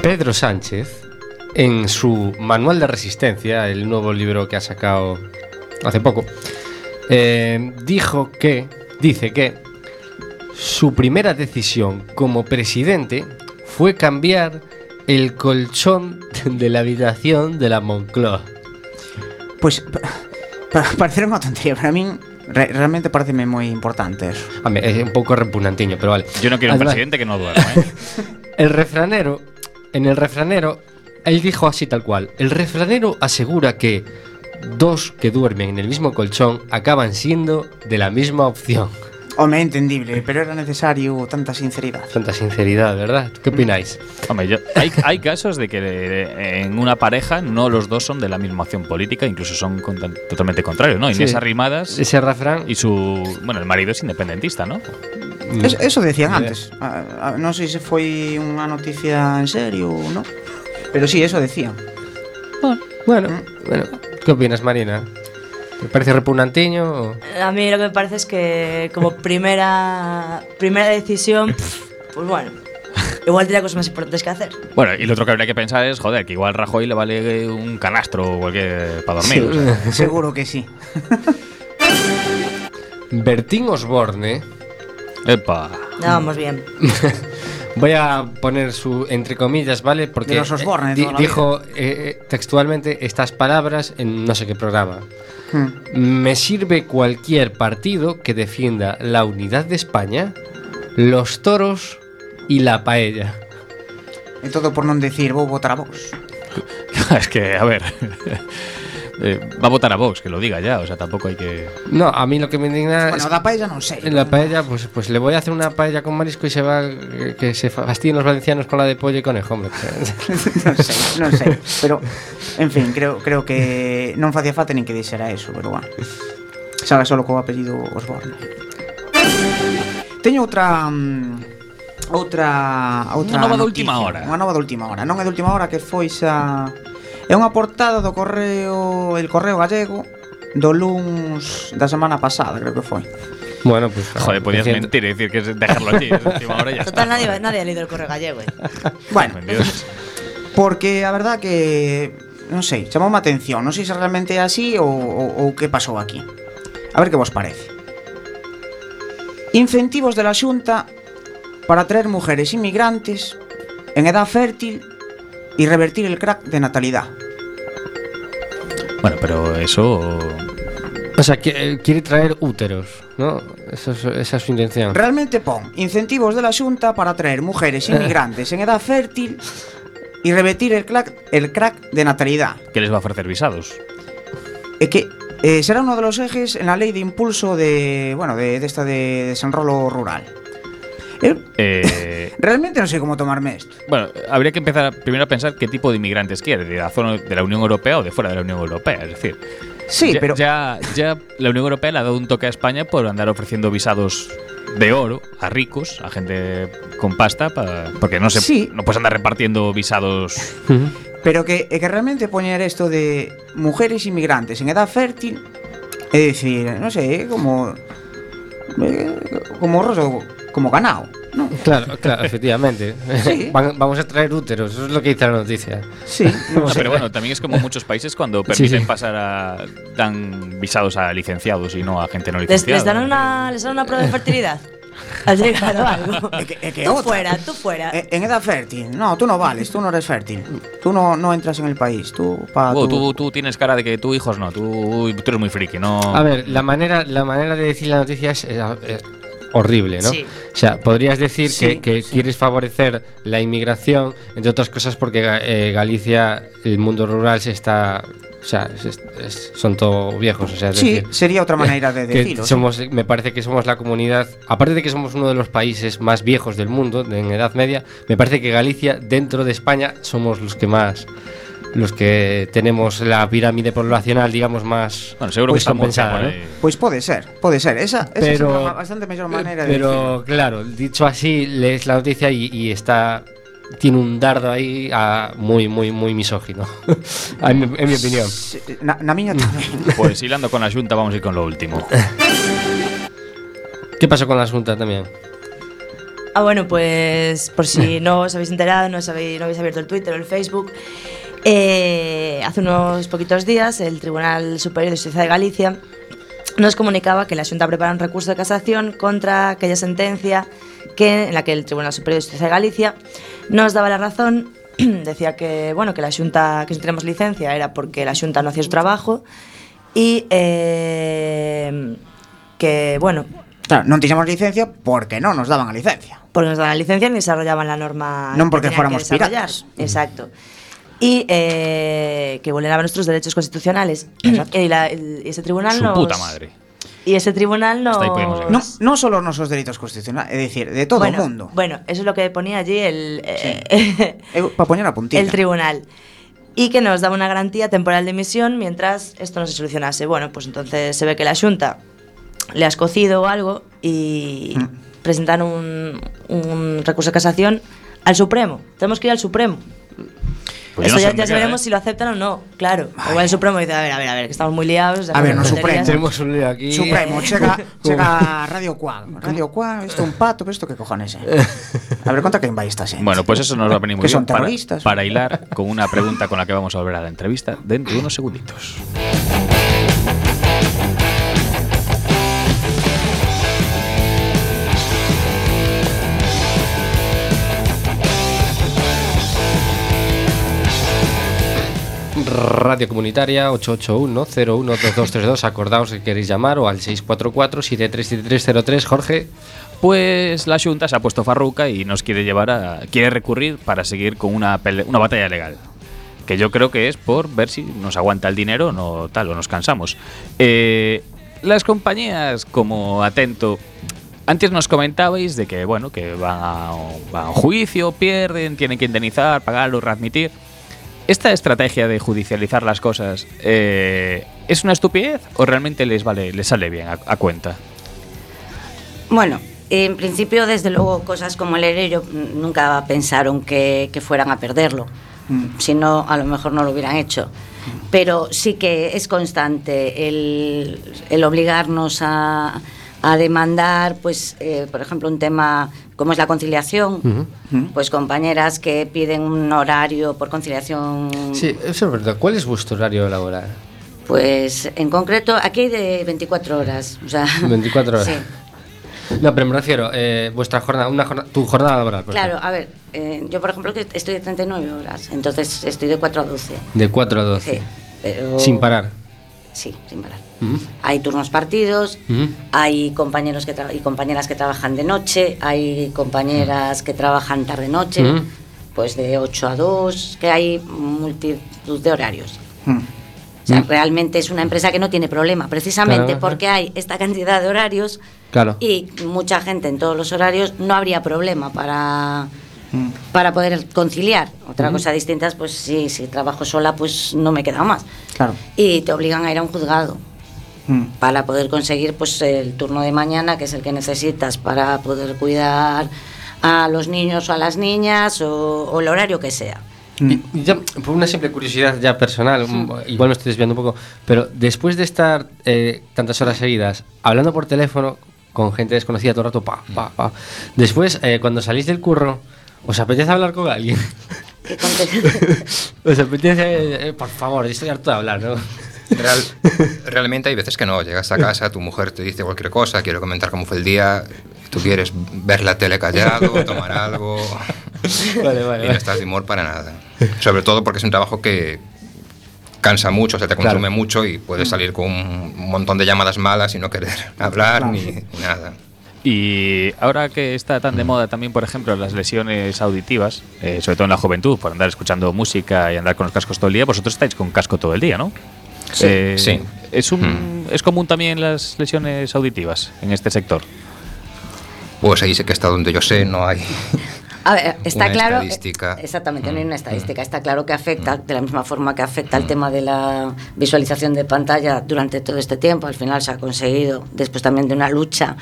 Pedro Sánchez, en su Manual de Resistencia, el nuevo libro que ha sacado hace poco, eh, dijo que, dice que su primera decisión como presidente fue cambiar el colchón de la habitación de la Moncloa. Pois pa, pa, parecer unha tontería, para re, realmente pareceme moi importante eso. Es un poco repugnantiño, pero vale. Yo no quiero un Además, presidente que no duerma, ¿eh? El refranero, en el refranero, él dijo así tal cual. El refranero asegura que dos que duermen en el mismo colchón acaban siendo de la misma opción. Home, é entendible, pero era necesario tanta sinceridade. Tanta sinceridad, ¿verdad? ¿Qué opináis? Hombre, yo- hay, hay casos de que en una pareja no los dos son de la misma opción política, incluso son con- totalmente contrarios, ¿no? Sí. Inés Arrimadas Ese refrán. y su. Bueno, el marido es independentista, ¿no? Es, eso decían antes. Ah, ah, non sei se foi unha noticia en serio ou non. Pero sí, eso decían. Bueno, bueno. ¿Qué opinas, Marina? ¿Te parece repugnantiño? o- A mí lo que me parece es que como primera primera decisión, pues bueno, igual tenía cosas más importantes que hacer. Bueno, y lo otro que habría que pensar es, joder, que igual Rajoy le vale un canastro o cualquier para dormir. o sea. Seguro que sí. Bertín Osborne. Epa. Ya vamos bien. Voy a poner su entre comillas, ¿vale? Porque De los Osborne, eh, di- dijo eh, textualmente estas palabras en no sé qué programa. Hmm. Me sirve cualquier partido que defienda la unidad de España, los toros y la paella. E todo por non decir a vos. es que, a ver. Eh, va a votar a Vox, que lo diga ya, o sea, tampoco hay que... No, a mí lo que me indigna bueno, es... la paella no sé. La paella, pues, pues le voy a hacer una paella con marisco y se va... Que se fastidien los valencianos con la de pollo y conejo, hombre. no sé, no sé. Pero, en fin, creo, creo que non facía falta nin que dixera eso, pero bueno. Sabe solo co apellido Osborne. Teño outra... Um, outra, outra unha nova noticia, de última hora. Unha nova de última hora. Non é de última hora que foi xa É unha portada do correo El Correo Gallego do luns da semana pasada, creo que foi. Bueno, pues joder, ah, podías diciendo... mentir y decir que es dejarlo allí, es última hora ya. Total está. nadie nadie ha leído El Correo Gallego. Eh. bueno. porque a verdad que non sei, chamou má atención, non sei se realmente é así ou, ou, ou que pasou aquí. A ver que vos parece. Incentivos de la Xunta para atraer mujeres inmigrantes en edad fértil y revertir el crack de natalidad. Bueno, pero eso... O sea, que, eh, quiere traer úteros, ¿no? Eso es- esa es su intención. Realmente pon incentivos de la Xunta para atraer mujeres inmigrantes en edad fértil y revertir el crack, el crack de natalidad. ¿Qué les va a ofrecer visados? É que eh, será uno de los ejes en la ley de impulso de, bueno, de, de esta de desenrolo rural. Eh, Eh, realmente no sé cómo tomarme esto. bueno, habría que empezar primero a pensar qué tipo de inmigrantes quiere, de la zona de la Unión Europea o de fuera de la Unión Europea. Es decir, Sí, ya, pero ya, ya la Unión Europea le ha dado un toque a España por andar ofreciendo visados de oro a ricos, a gente con pasta, pa- porque no se Sí. no puedes andar repartiendo visados. pero que, é que realmente poñer esto de mujeres inmigrantes en edad fértil é dicir, non sei, é como eh, como como ganado, ¿no? Claro, claro, efectivamente. Sí. Van- vamos a traer úteros, eso es lo que dice la noticia. Sí, No, pero bueno, también es como muchos países cuando permiten sí. pasar a. dan visados a licenciados y no a gente no ¿Les, licenciada. les dan una, ¿Les dan una prueba de fertilidad? ¿Has llegado a algo? Que, que tú fuera, tú fuera. Eh, En edad fértil. No, tú no vales, tú no eres fértil. Tú no, no entras en el país. Tú, pa, Oh, tú- tú, tú tienes cara de que tú hijos no, tú, tú eres muy friki, no. A ver, la manera, la manera de decir la noticia es, eh, eh, horrible, ¿no? Sí. O sea, podrías decir Sí, que, que quieres favorecer la inmigración, entre otras cosas porque eh, Galicia, el mundo rural se está... O sea, es- es- son todos viejos, o sea, es Sí, decir, sería otra manera de decirlo. somos, me parece que somos la comunidad, aparte de que somos uno de los países más viejos del mundo, en edad media, me parece que Galicia, dentro de España, somos los que más, los que tenemos la pirámide poblacional, digamos, más Bueno, seguro que pues, Murcia compensada, ¿no? Pues puede ser, puede ser. Esa, esa Pero- es una bastante mejor manera de Pero claro, dicho así, lees la noticia y, y está tiene un dardo ahí ah, muy, muy, muy misógino, en, mi, en mi opinión. Na, na miña tamén. Pues hilando con la Junta, vamos a ir con lo último. ¿Qué pasó con la Asunta también? Ah, bueno, pues por si no os habéis enterado, no, os habéis, no habéis abierto el Twitter o el Facebook, eh, hace unos poquitos días el Tribunal Superior de Justicia de Galicia nos comunicaba que la Junta prepara un recurso de casación contra aquella sentencia que, en la que el Tribunal Superior de Justicia de Galicia nos daba la razón, decía que, bueno, que la Junta, que si tenemos licencia era porque la Junta no hacía su trabajo y eh, que, bueno, Claro, non licencia porque non nos daban a licencia. porque nos daban la licencia ni desarrollaban la norma. Non que porque desarrollar. piratas. Exacto. Y eh, que vulneraban nuestros derechos constitucionales. y, la- el- ese tribunal Su nos. puta madre. Y ese tribunal nos. Hasta ahí podemos llegar. Non, non solo os nosos dereitos constitucionales, é dicir, de todo bueno, o mundo. Bueno, eso es lo que ponía allí el, eh, Para poñer a puntilla. el tribunal. Y que nos daba una garantía temporal de emisión mientras esto no se solucionase. Bueno, pues entonces se ve que la Junta le has cocido o algo y Mm. presentaron un, un recurso de casación al Supremo. Tenemos que ir al Supremo. Pues Eso no ya, ya queda, veremos ¿eh? si lo aceptan o no, claro. Igual el Supremo dice, a ver, a ver, a ver, que estamos muy liados. A ver, no, Supremo. Tenemos un lío aquí. Supremo, chega, chega Radio Cuac. Radio Cuac, isto é un pato, pero isto que cojones é? A ver, conta quen vai esta xente. Bueno, pues eso nos va a venir muy Que son bien para, terroristas. para hilar con una pregunta con la que vamos a volver a la entrevista dentro de unos segunditos. Radio Comunitaria 881-012232. Acordaos que queréis llamar o al 644-737303. Jorge, Pues la Junta se ha puesto farruca y nos quiere llevar a. quiere recurrir para seguir con una, una batalla legal. que yo creo que es por ver si nos aguanta el dinero o no tal, o nos cansamos. Eh, las compañías como Atento, antes nos comentabais de que, bueno, que van a, van a juicio, pierden, tienen que indemnizar, pagar o readmitir. ¿Esta estrategia de judicializar las cosas eh, es una estupidez o realmente les vale, les sale bien a, a cuenta? Bueno, en principio, desde luego, cosas como el ERE nunca pensaron que, que fueran a perderlo. Si no, a lo mejor no lo hubieran hecho. Pero sí que es constante el, el obligarnos a, a demandar, pues, eh, por ejemplo, un tema como es la conciliación, pues compañeras que piden un horario por conciliación Sí, eso es verdad. ¿Cuál es vuestro horario laboral? Pues en concreto, aquí hay de 24 horas. O sea, 24 horas. Sí. No, pero me refiero, eh, vuestra jornada, una jornada, tu jornada laboral. por Claro, a ver, eh, yo por ejemplo que estoy de 39 horas, entonces estoy de 4 a 12. ejemplo. De 4 a 12. Sí, pero- Sin parar. Sí, sin parar. Hay turnos partidos, hay compañeros que tra- y compañeras que trabajan de noche, hay compañeras que trabajan tarde-noche, pues de 8 a 2, que hay multitud de horarios. O sea, realmente es una empresa que no tiene problema, precisamente Claro. porque hay esta cantidad de horarios Claro. y mucha gente en todos los horarios, no habría problema para, para poder conciliar. Otra cosa distinta es, pues sí, si trabajo sola, pues no me queda más. Claro. Y te obligan a ir a un juzgado. Para poder conseguir pues el turno de mañana, que es el que necesitas para poder cuidar a los niños o a las niñas o, o el horario que sea. Y, y ya, por una simple curiosidad ya personal, igual me estoy desviando un poco, pero después de estar eh, tantas horas seguidas hablando por teléfono con gente desconocida todo el rato, pa, pa, pa, después eh, cuando salís del curro, ¿os apetece hablar con alguien? ¿Qué ¿Os apetece, eh, por favor, estoy harto de hablar, ¿no? Real- realmente hay veces que no. Llegas a casa, tu mujer te dice cualquier cosa, quiere comentar cómo fue el día, tú quieres ver la tele callado, tomar algo. Vale, vale, Y no estás de humor para nada. Sobre todo porque es un trabajo que cansa mucho, se te Claro. consume mucho y puedes salir con un montón de llamadas malas y no querer hablar ni, ni nada. Y ahora que está tan de moda también, por ejemplo, las lesiones auditivas, eh, sobre todo en la juventud, por andar escuchando música y andar con los cascos todo el día, vosotros estáis con casco todo el día, ¿no? Sí, sí. Es, un, ¿Es común también las lesiones auditivas en este sector? Pues ahí sé que hasta donde yo sé no hay. A ver, está Una claro. estadística. eh, Exactamente, no hay una estadística. Está claro que afecta, de la misma forma que afecta el tema de la visualización de pantalla durante todo este tiempo. Al final se ha conseguido, después también de una lucha,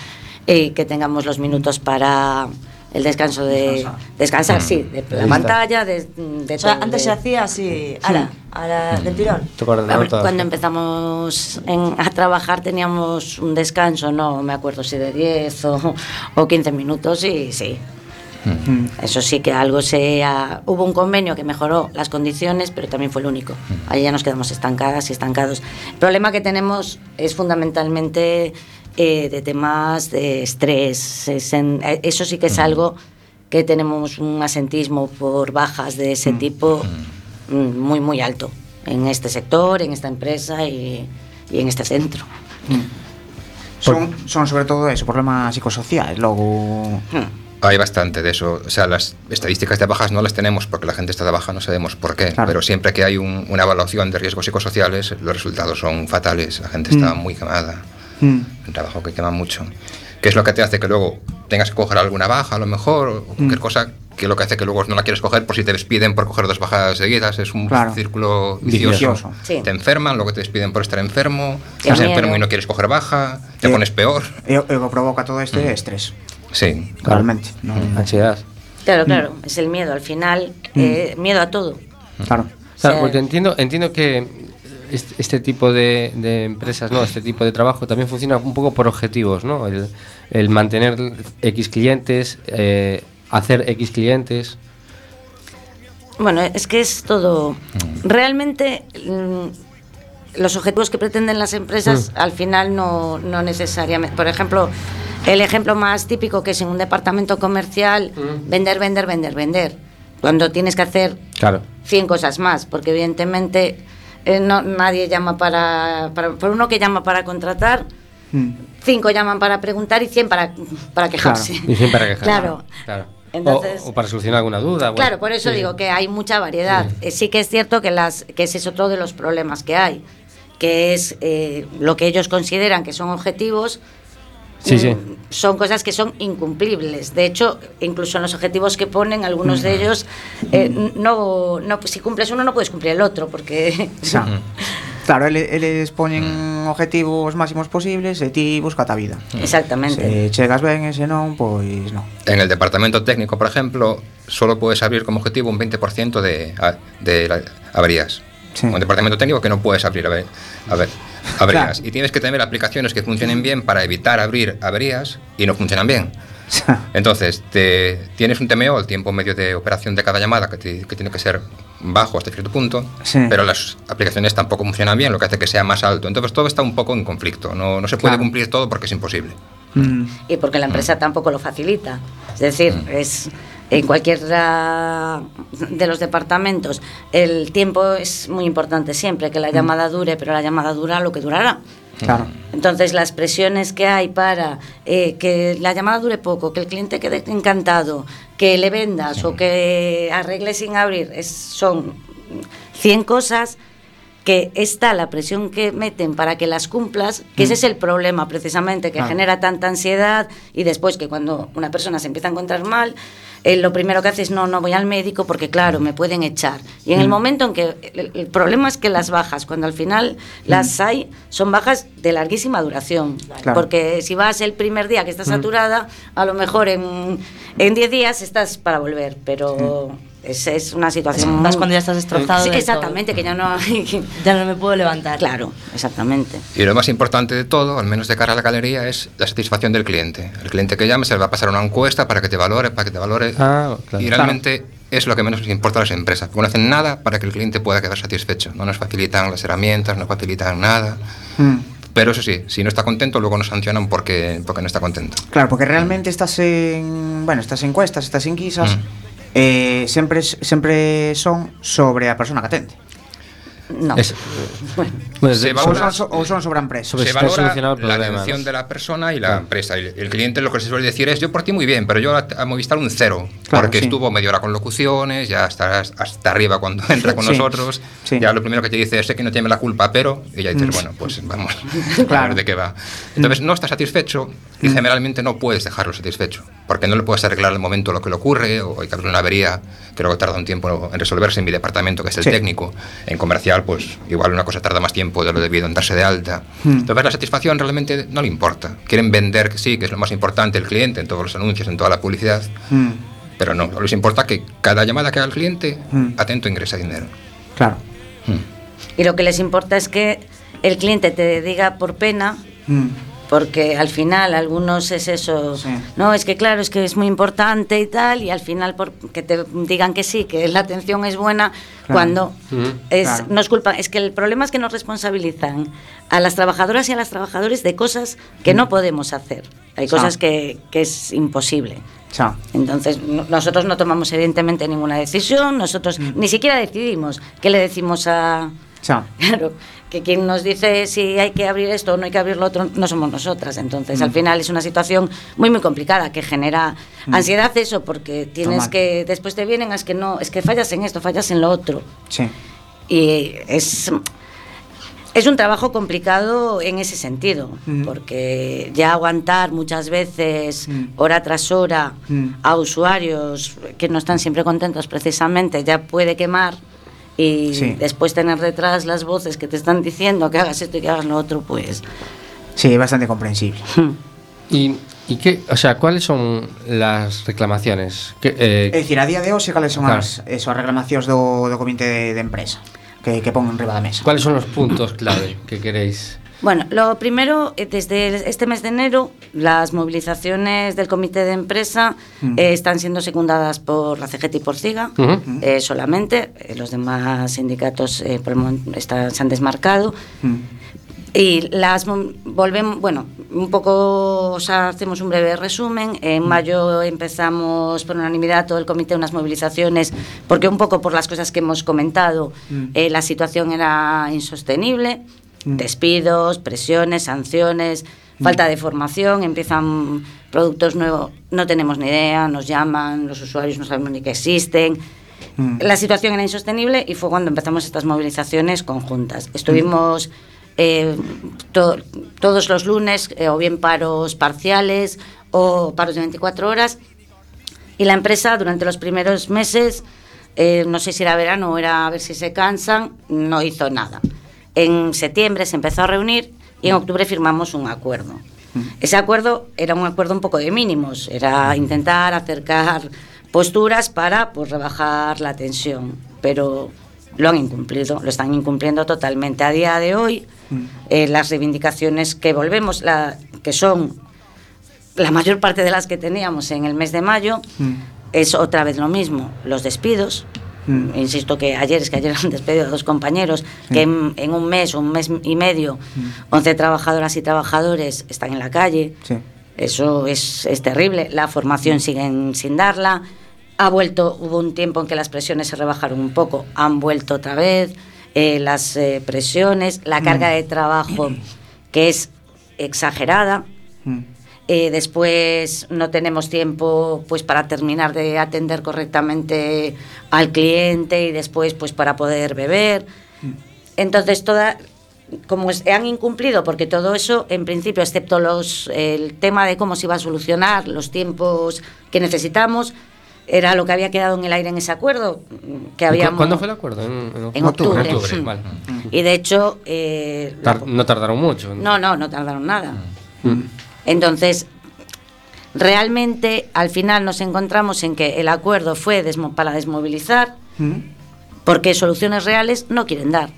eh, que tengamos los minutos para el descanso de. Descansar, sí, de la pantalla, de, de O sea, todo, antes de- se hacía así, ala, ala, del tirón. Bueno, Cuando empezamos en- a trabajar teníamos un descanso, no me acuerdo si de 10 o, o 15 minutos y sí. Eso sí que algo se ha- hubo un convenio que mejoró las condiciones, pero también fue el único. Ahí ya nos quedamos estancadas y estancados. El problema que tenemos es fundamentalmente eh, de temas de estrés. Es en- eh, eso sí que es algo que tenemos un asentismo por bajas de ese tipo mm, muy muy alto en este sector, en esta empresa y, y en este centro. Son, son sobre todo eso, problemas psicosociales, logo... Hay bastante de eso. O sea, las estadísticas de bajas no las tenemos porque la gente está de baja, no sabemos por qué. Pero siempre que hay un- una evaluación de riesgos psicosociales, los resultados son fatales. La gente está Mm. muy quemada. Mm. Un trabajo que quema mucho. ¿Qué es lo que te hace que luego tengas que coger alguna baja, a lo mejor? O cualquier cosa que lo que hace que luego no la quieres coger por si te despiden por coger dos bajas seguidas. Es un Claro. círculo vicioso. Vicioso. Sí. Te enferman, luego te despiden por estar enfermo. Qué Estás miedo. enfermo y no quieres coger baja. Te Eh, pones peor. E o e o que provoca todo este é estrés. Sí. Realmente. No. Ansiedad. Claro, claro, es el miedo al final, eh, miedo a todo. Claro. O sea, sea- porque entiendo, entiendo que este, este tipo de, de empresas, ¿no? Este tipo de trabajo también funciona un poco por objetivos, ¿no? El, el mantener X clientes, eh, hacer X clientes. Bueno, es que es todo. Realmente mm, los objetivos que pretenden las empresas Mm. al final no, no necesariamente. Por ejemplo, el ejemplo más típico que es en un departamento comercial, vender, vender, vender, vender. Cuando tienes que hacer Claro. 100 cosas más, porque evidentemente eh, no, nadie llama para, para. Por uno que llama para contratar, Mm. cinco llaman para preguntar y 100 para, para quejarse. Y siempre para quejar. Claro. Claro. Entonces, o, o para solucionar alguna duda. bueno, Claro, por eso sí. digo que hay mucha variedad. Eh, Sí. que es cierto que, las, que ese es otro de los problemas que hay, que es eh, lo que ellos consideran que son objetivos. Sí, mm, sí. Son cosas que son incumplibles. De hecho, incluso en los objetivos que ponen, algunos de ellos, eh, no, no, si cumples uno, no puedes cumplir el otro, porque. Claro, eles, poñen objetivos máximos posibles e ti busca a vida. Exactamente. Se chegas ben e se non, pois non. En el departamento técnico, por ejemplo, solo puedes abrir como objetivo un 20% de, de la- averías. Sí. Un departamento técnico que no puedes abrir ave- ave- averías. Y tienes que tener aplicaciones que funcionen bien para evitar abrir averías y no funcionan bien. Entonces, te, tienes un TMO, el tiempo medio de operación de cada llamada, que, te- que tiene que ser bajo hasta cierto punto, Sí. pero las aplicaciones tampoco funcionan bien, lo que hace que sea más alto. Entonces, todo está un poco en conflicto. No, no se puede Claro. cumplir todo porque es imposible. Mm. y porque la empresa tampoco lo facilita. Es decir, es en cualquiera de los departamentos el tiempo es muy importante siempre, que la llamada dure, pero la llamada dura lo que durará. Claro. Entonces las presiones que hay para eh, que la llamada dure poco, que el cliente quede encantado, que le vendas o que arregle sin abrir, es- son 100 cosas que está la presión que meten para que las cumplas, que ese es el problema precisamente, que Claro. genera tanta ansiedad y después que cuando una persona se empieza a encontrar mal, eh, lo primero que hace es no, no voy al médico porque claro, me pueden echar. Y en el momento en que el, el problema es que las bajas, cuando al final las hay, son bajas de larguísima duración. Claro. Porque si vas el primer día que estás saturada, a lo mejor en en 10 días estás para volver, pero... Es, es una situación. Muy- cuando ya estás destrozado Sí, exactamente, que ya no Ya no me puedo levantar. Claro, exactamente. Y lo más importante de todo, al menos de cara a la galería, es la satisfacción del cliente. El cliente que llame se le va a pasar una encuesta para que te valore, para que te valore. Ah, claro. y realmente es lo que menos les importa a las empresas, porque no hacen nada para que el cliente pueda quedar satisfecho. No nos facilitan las herramientas, no facilitan nada. Mm. Pero eso sí, si no está contento, luego nos sancionan porque, porque no está contento. Claro, porque realmente estas en, bueno, estas encuestas, estas enquisas, Mm. eh, sempre sempre son sobre a persona que atende. No. Es- Bueno, Bueno, Se de- va Ou Sobre- son, sobre a empresa. sobre- se valora el la atención de la persona y la empresa. Y el cliente lo que se suele decir es, yo por ti muy bien, pero yo a, a Movistar un cero. Claro, porque sí. estuvo media hora con locuciones, ya está hasta arriba cuando entra con Sí, nosotros. sí. Ya lo primero que te dice es sé que no tiene la culpa, pero... Y ya dices, Mm. bueno, pues vamos a Claro. ver de qué va. Entonces no está satisfecho y generalmente no puedes dejarlo satisfecho. Porque no le puedes arreglar al momento lo que le ocurre o hay que abrir una avería que luego tarda un tiempo en resolverse en mi departamento, que es el Sí. técnico. En comercial, pues igual una cosa tarda más tiempo de lo debido en darse de alta. Mm. Entonces la satisfacción realmente no le importa. Quieren vender que sí, que es lo más importante el cliente en todos los anuncios, en toda la publicidad, Mm, pero no, les importa que cada llamada que haga el cliente, Mm. atento, ingresa dinero. claro. Mm. y lo que les importa es que el cliente te diga por pena, Mm, porque al final algunos es eso, Sí. no, es que claro, es que es muy importante y tal, y al final por que te digan que sí, que la atención es buena, Claro. cuando es, Claro. no es culpa, es que el problema es que nos responsabilizan a las trabajadoras y a los trabajadores de cosas que no podemos hacer. Hay cosas que, que es imposible. Entonces, no- nosotros no tomamos evidentemente ninguna decisión, nosotros ni siquiera decidimos qué le decimos a... Xa. Claro, que quien nos dice si hay que abrir esto o no hay que abrir lo otro, no somos nosotras. Entonces, al final es una situación muy, muy complicada que genera ansiedad eso, porque tienes que, después te vienen, es que no, es que fallas en esto, fallas en lo otro. Sí. Y es, es un trabajo complicado en ese sentido, Mm. porque ya aguantar muchas veces, Mm. hora tras hora, Mm. a usuarios que no están siempre contentos precisamente, ya puede quemar. Y Sí. después tener detrás las voces que te están diciendo que hagas esto y que hagas lo otro, pues... Sí, é bastante comprensible. ¿Y, y qué, o sea, cuáles son las reclamaciones? Que, eh, É dicir, a día de hoxe cales son Claro. as, eso, as reclamacións do, do comité de, de empresa que, que pon enriba da mesa. ¿Cuáles son los puntos clave que queréis? Bueno, lo primero, eh, desde este mes de enero, las movilizaciones del comité de empresa eh, están siendo secundadas por la CGT y por CIGA eh, solamente. Los demás sindicatos eh, por el momento están- se han desmarcado. Y las mo- volvemos, bueno, un poco, o sea, hacemos un breve resumen. En mayo empezamos por unanimidad todo el comité unas movilizaciones, porque un poco por las cosas que hemos comentado, eh, la situación era insostenible. Mm. Despidos, presiones, sanciones, falta de formación, empiezan productos nuevos, no tenemos ni idea, nos llaman, los usuarios no sabemos ni que existen. Mm. La situación era insostenible y fue cuando empezamos estas movilizaciones conjuntas. Estuvimos eh, to- todos los lunes eh, o bien paros parciales o paros de 24 horas y la empresa durante los primeros meses, eh, no sé si era verano o era a ver si se cansan, no hizo nada. En septiembre se empezó a reunir y en octubre firmamos un acuerdo. Ese acuerdo era un acuerdo un poco de mínimos, era intentar acercar posturas para pues, rebajar la tensión, pero lo han incumplido, lo están incumpliendo totalmente. A día de hoy, eh, las reivindicaciones que volvemos, la, que son la mayor parte de las que teníamos en el mes de mayo, es otra vez lo mismo, los despidos. Mm. Insisto que ayer es que ayer han despedido a dos compañeros que en, en un mes un mes y medio 11 trabajadoras y trabajadores están en la calle. Sí. Eso es, es terrible. La formación siguen sin darla. Ha vuelto, hubo un tiempo en que las presiones se rebajaron un poco, han vuelto otra vez. eh, las eh, presiones, la carga de trabajo que es exagerada. Mm. Eh, después no tenemos tiempo pues para terminar de atender correctamente al cliente y después pues para poder beber. Entonces toda como es- han incumplido porque todo eso en principio excepto los el tema de cómo se iba a solucionar los tiempos que necesitamos era lo que había quedado en el aire en ese acuerdo que ¿Y cu- habíamos ¿Cuándo fue el acuerdo? En, En octubre. En octubre, Mm. vale. y de hecho eh, Tar- no tardaron mucho. no no no tardaron nada Mm. Entonces, realmente al final nos encontramos en que el acuerdo fue desmo- para desmovilizar Mm. porque soluciones reales no quieren dar.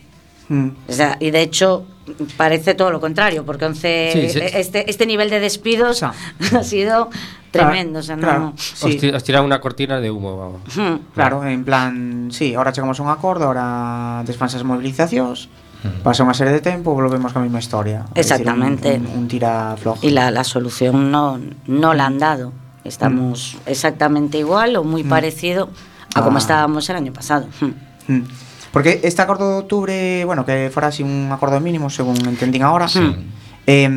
Mm. O sea, y de hecho parece todo lo contrario, porque 11, Sí, sí. Este, este nivel de despidos ha sido tremendo. o sea, no- claro. Os, una cortina de humo, vamos. Ujú. Claro, en plan, sí, ahora chegamos a un acordo, ahora desfans as mobilizacións, Pasa unha serie de tempo, volvemos con a mesma historia. Exactamente. Decir, un, un, un tira flojo. Y la, la solución no, no la han dado. Estamos mm. exactamente igual o muy mm. parecido a ah. como estábamos el año pasado. Mm. Porque este acordo de outubro, bueno, que fora así un acordo mínimo, según entendín agora, sí. eh,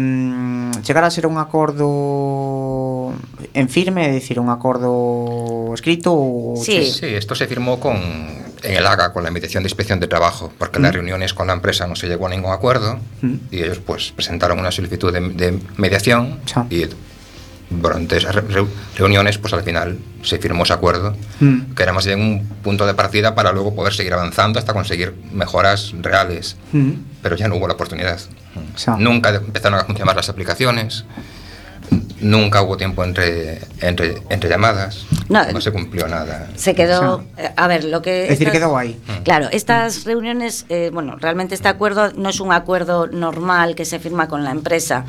chegar a ser un acordo en firme, é dicir, un acordo escrito? Ou sí. sí, esto se firmó con en el AGA con la invitación de inspección de trabajo, porque en las reuniones con la empresa no se llegó a ningún acuerdo Mm. y ellos pues presentaron una solicitud de, de mediación y durante esas re- reu- reuniones pues al final se firmó ese acuerdo Mm. que era más bien un punto de partida para luego poder seguir avanzando hasta conseguir mejoras reales Mm. pero ya no hubo la oportunidad sea. nunca empezaron a funcionar las aplicaciones nunca hubo tiempo entre, entre, entre llamadas No, no se cumplió nada Se quedó, eh, a ver, lo que... Es decir, estas- quedou aí. Claro, estas reuniones, eh, bueno, realmente este acuerdo no es un acuerdo normal que se firma con la empresa.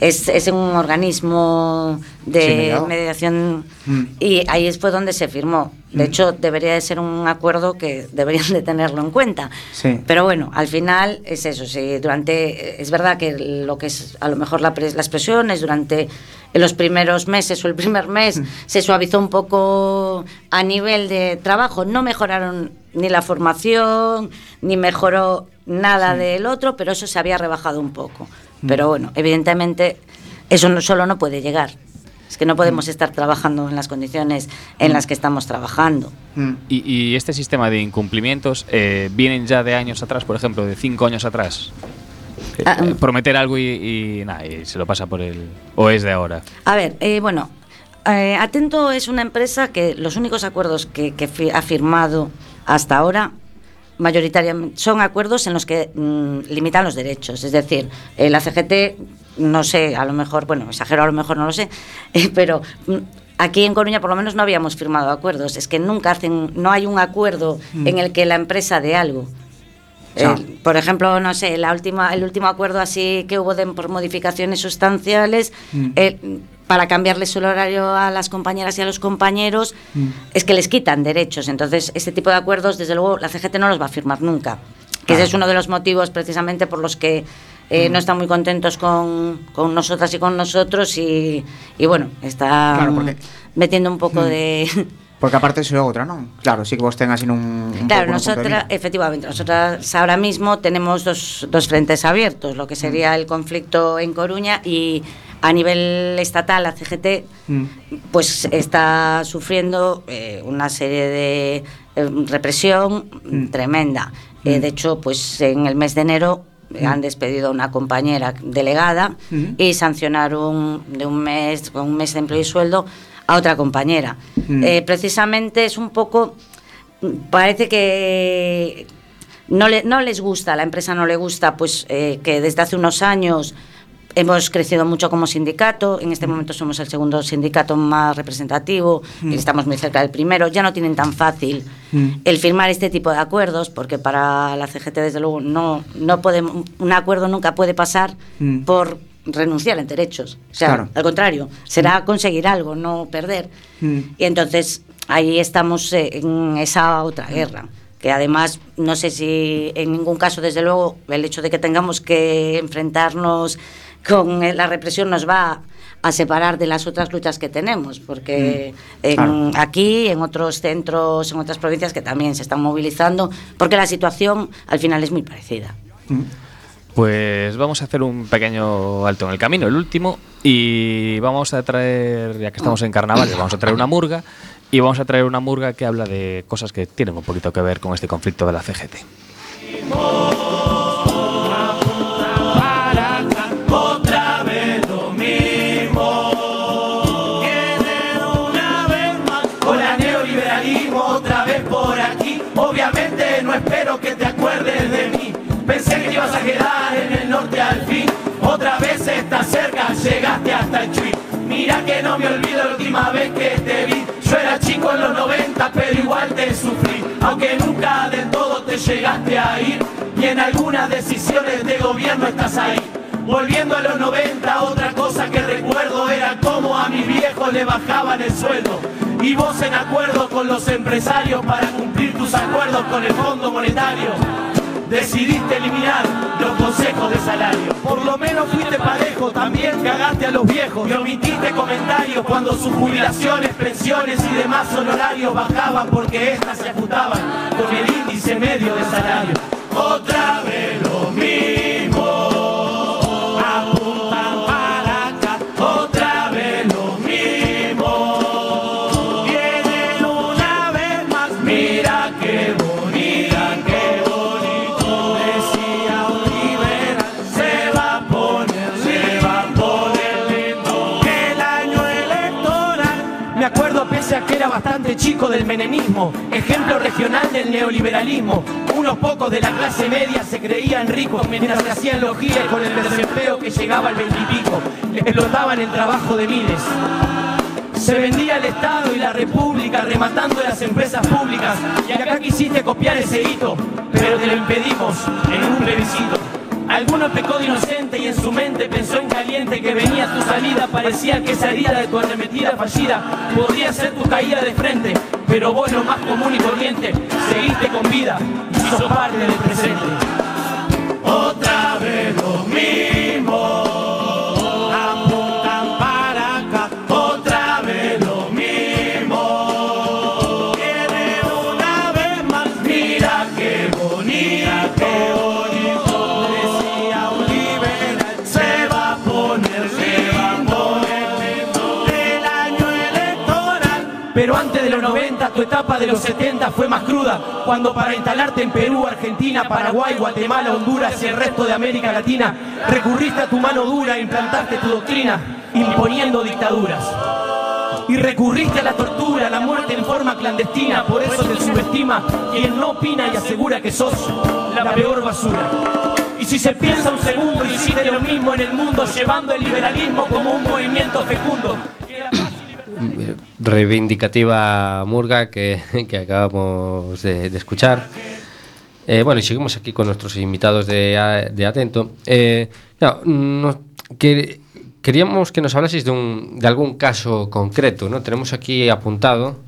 Es, es un organismo de mediación Mm. y ahí fue donde se firmó. De hecho, debería de ser un acuerdo que deberían de tenerlo en cuenta. Sí. Pero bueno, al final es eso. Durante es verdad que lo que es a lo mejor la pres- las presiones durante los primeros meses o el primer mes se suavizó un poco a nivel de trabajo. No mejoraron ni la formación ni mejoró nada del otro, pero eso se había rebajado un poco. Pero bueno, evidentemente eso no solo no puede llegar. Es que no podemos estar trabajando en las condiciones en las que estamos trabajando. Y, y este sistema de incumplimientos eh, vienen ya de años atrás, por ejemplo, de cinco años atrás. Eh, Ah, eh, prometer algo y, y nada, y se lo pasa por el. O es de ahora. A ver, eh, bueno, eh, Atento es una empresa que los únicos acuerdos que, que fi- ha firmado hasta ahora mayoritariamente son acuerdos en los que mm, limitan los derechos. Es decir, eh, la CGT, no sé, a lo mejor, bueno, exagero, a lo mejor no lo sé, eh, pero mm, aquí en Coruña por lo menos no habíamos firmado acuerdos. Es que nunca hacen, no hay un acuerdo Mm. en el que la empresa dé algo. Eh, por ejemplo, no sé, la última, el último acuerdo así que hubo de, por modificaciones sustanciales Mm. eh, para cambiarles el horario a las compañeras y a los compañeros Mm. es que les quitan derechos. Entonces, este tipo de acuerdos, desde luego, la CGT no los va a firmar nunca. Que ese es uno de los motivos precisamente por los que eh, Mm. no están muy contentos con, con nosotras y con nosotros y, y bueno, está Claro, porque- metiendo un poco Mm. de... Porque aparte iso é outra, non? Claro, sí que vos ten así nun, un Claro, no nosotras, efectivamente, nosotras ahora mismo tenemos dos, dos frentes abiertos, lo que sería el conflicto en Coruña y a nivel estatal, la CGT, Mm. pues está sufriendo eh, una serie de eh, represión Mm. tremenda. Eh, de hecho, pues en el mes de enero eh, han despedido a una compañera delegada Mm. y sancionaron de un mes, con un mes de empleo y sueldo a otra compañera. Mm. Eh, precisamente es un poco, parece que no, le- no les gusta, a la empresa no le gusta, pues eh, que desde hace unos años hemos crecido mucho como sindicato, en este momento somos el segundo sindicato más representativo, Mm. y estamos muy cerca del primero, ya no tienen tan fácil Mm. el firmar este tipo de acuerdos, porque para la CGT desde luego no, no podemos, un acuerdo nunca puede pasar Mm. por renunciar en derechos. O sea, Claro. al contrario, será conseguir algo, no perder. Y entonces ahí estamos eh, en esa otra guerra, que además no sé si en ningún caso, desde luego, el hecho de que tengamos que enfrentarnos con eh, la represión nos va a separar de las otras luchas que tenemos, porque Mm. en- Claro. aquí, en otros centros, en otras provincias que también se están movilizando, porque la situación al final es muy parecida. Pues vamos a hacer un pequeño alto en el camino, el último, y vamos a traer, ya que estamos en carnaval, vamos a traer una murga, y vamos a traer una murga que habla de cosas que tienen un poquito que ver con este conflicto de la CGT. Ibas a quedar en el norte al fin. Otra vez estás cerca, llegaste hasta el Chuy. Mira que no me olvido la última vez que te vi. Yo era chico en los 90, pero igual te sufrí. Aunque nunca del todo te llegaste a ir. Y en algunas decisiones de gobierno estás ahí. Volviendo a los 90, otra cosa que recuerdo era cómo a mis viejos le bajaban el sueldo. Y vos en acuerdo con los empresarios para cumplir tus acuerdos con el Fondo Monetario. Decidiste eliminar los consejos de salario. Por lo menos fuiste parejo, también cagaste a los viejos. Y omitiste comentarios cuando sus jubilaciones, pensiones y demás honorarios bajaban porque estas se ajustaban con el índice medio de salario. Otra vez lo mismo. Del menemismo, ejemplo regional del neoliberalismo. Unos pocos de la clase media se creían ricos mientras se hacían los giles con el desempleo que llegaba al veintipico. Explotaban el trabajo de miles. Se vendía el Estado y la República rematando las empresas públicas. Y acá quisiste copiar ese hito, pero te lo impedimos en un plebiscito. Alguno pecó de inocente y en su mente pensó en caliente que venía tu salida. Parecía que esa herida de tu arremetida fallida podría ser tu caída de frente. Pero vos lo más común y corriente, seguiste con vida y sos parte del presente. Otra vez lo mismo. Pero antes de los 90, tu etapa de los 70 fue más cruda. Cuando para instalarte en Perú, Argentina, Paraguay, Guatemala, Honduras y el resto de América Latina, recurriste a tu mano dura e implantaste tu doctrina, imponiendo dictaduras. Y recurriste a la tortura, a la muerte en forma clandestina, por eso te subestima quien no opina y asegura que sos la peor basura. Y si se piensa un segundo, hiciste lo mismo en el mundo, llevando el liberalismo como un movimiento fecundo. Reivindicativa murga que, que acabamos de, de escuchar. Eh, bueno, y seguimos aquí con nuestros invitados de, Atento. Eh, no, que- queríamos que nos hablaseis de, un, de algún caso concreto, ¿no? Tenemos aquí apuntado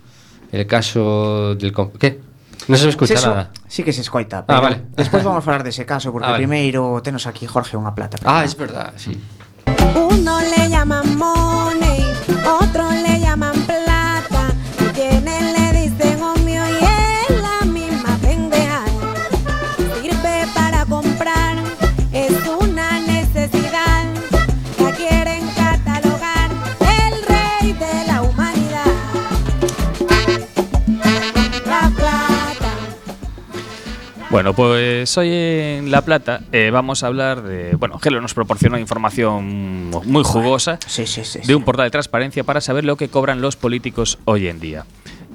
el caso del... ¿Qué? No se escucha Eso nada. Sí que se escoita, Ah, pero vale. despois vamos falar dese caso porque Ah, vale. primeiro tenos aquí Jorge unha plata. Ah, es verdad, sí. Uno le money, otro Bueno, pues hoy en La Plata eh, vamos a hablar de. Bueno, Gelo nos proporcionó información muy jugosa Sí, sí, sí. de un portal de transparencia para saber lo que cobran los políticos hoy en día.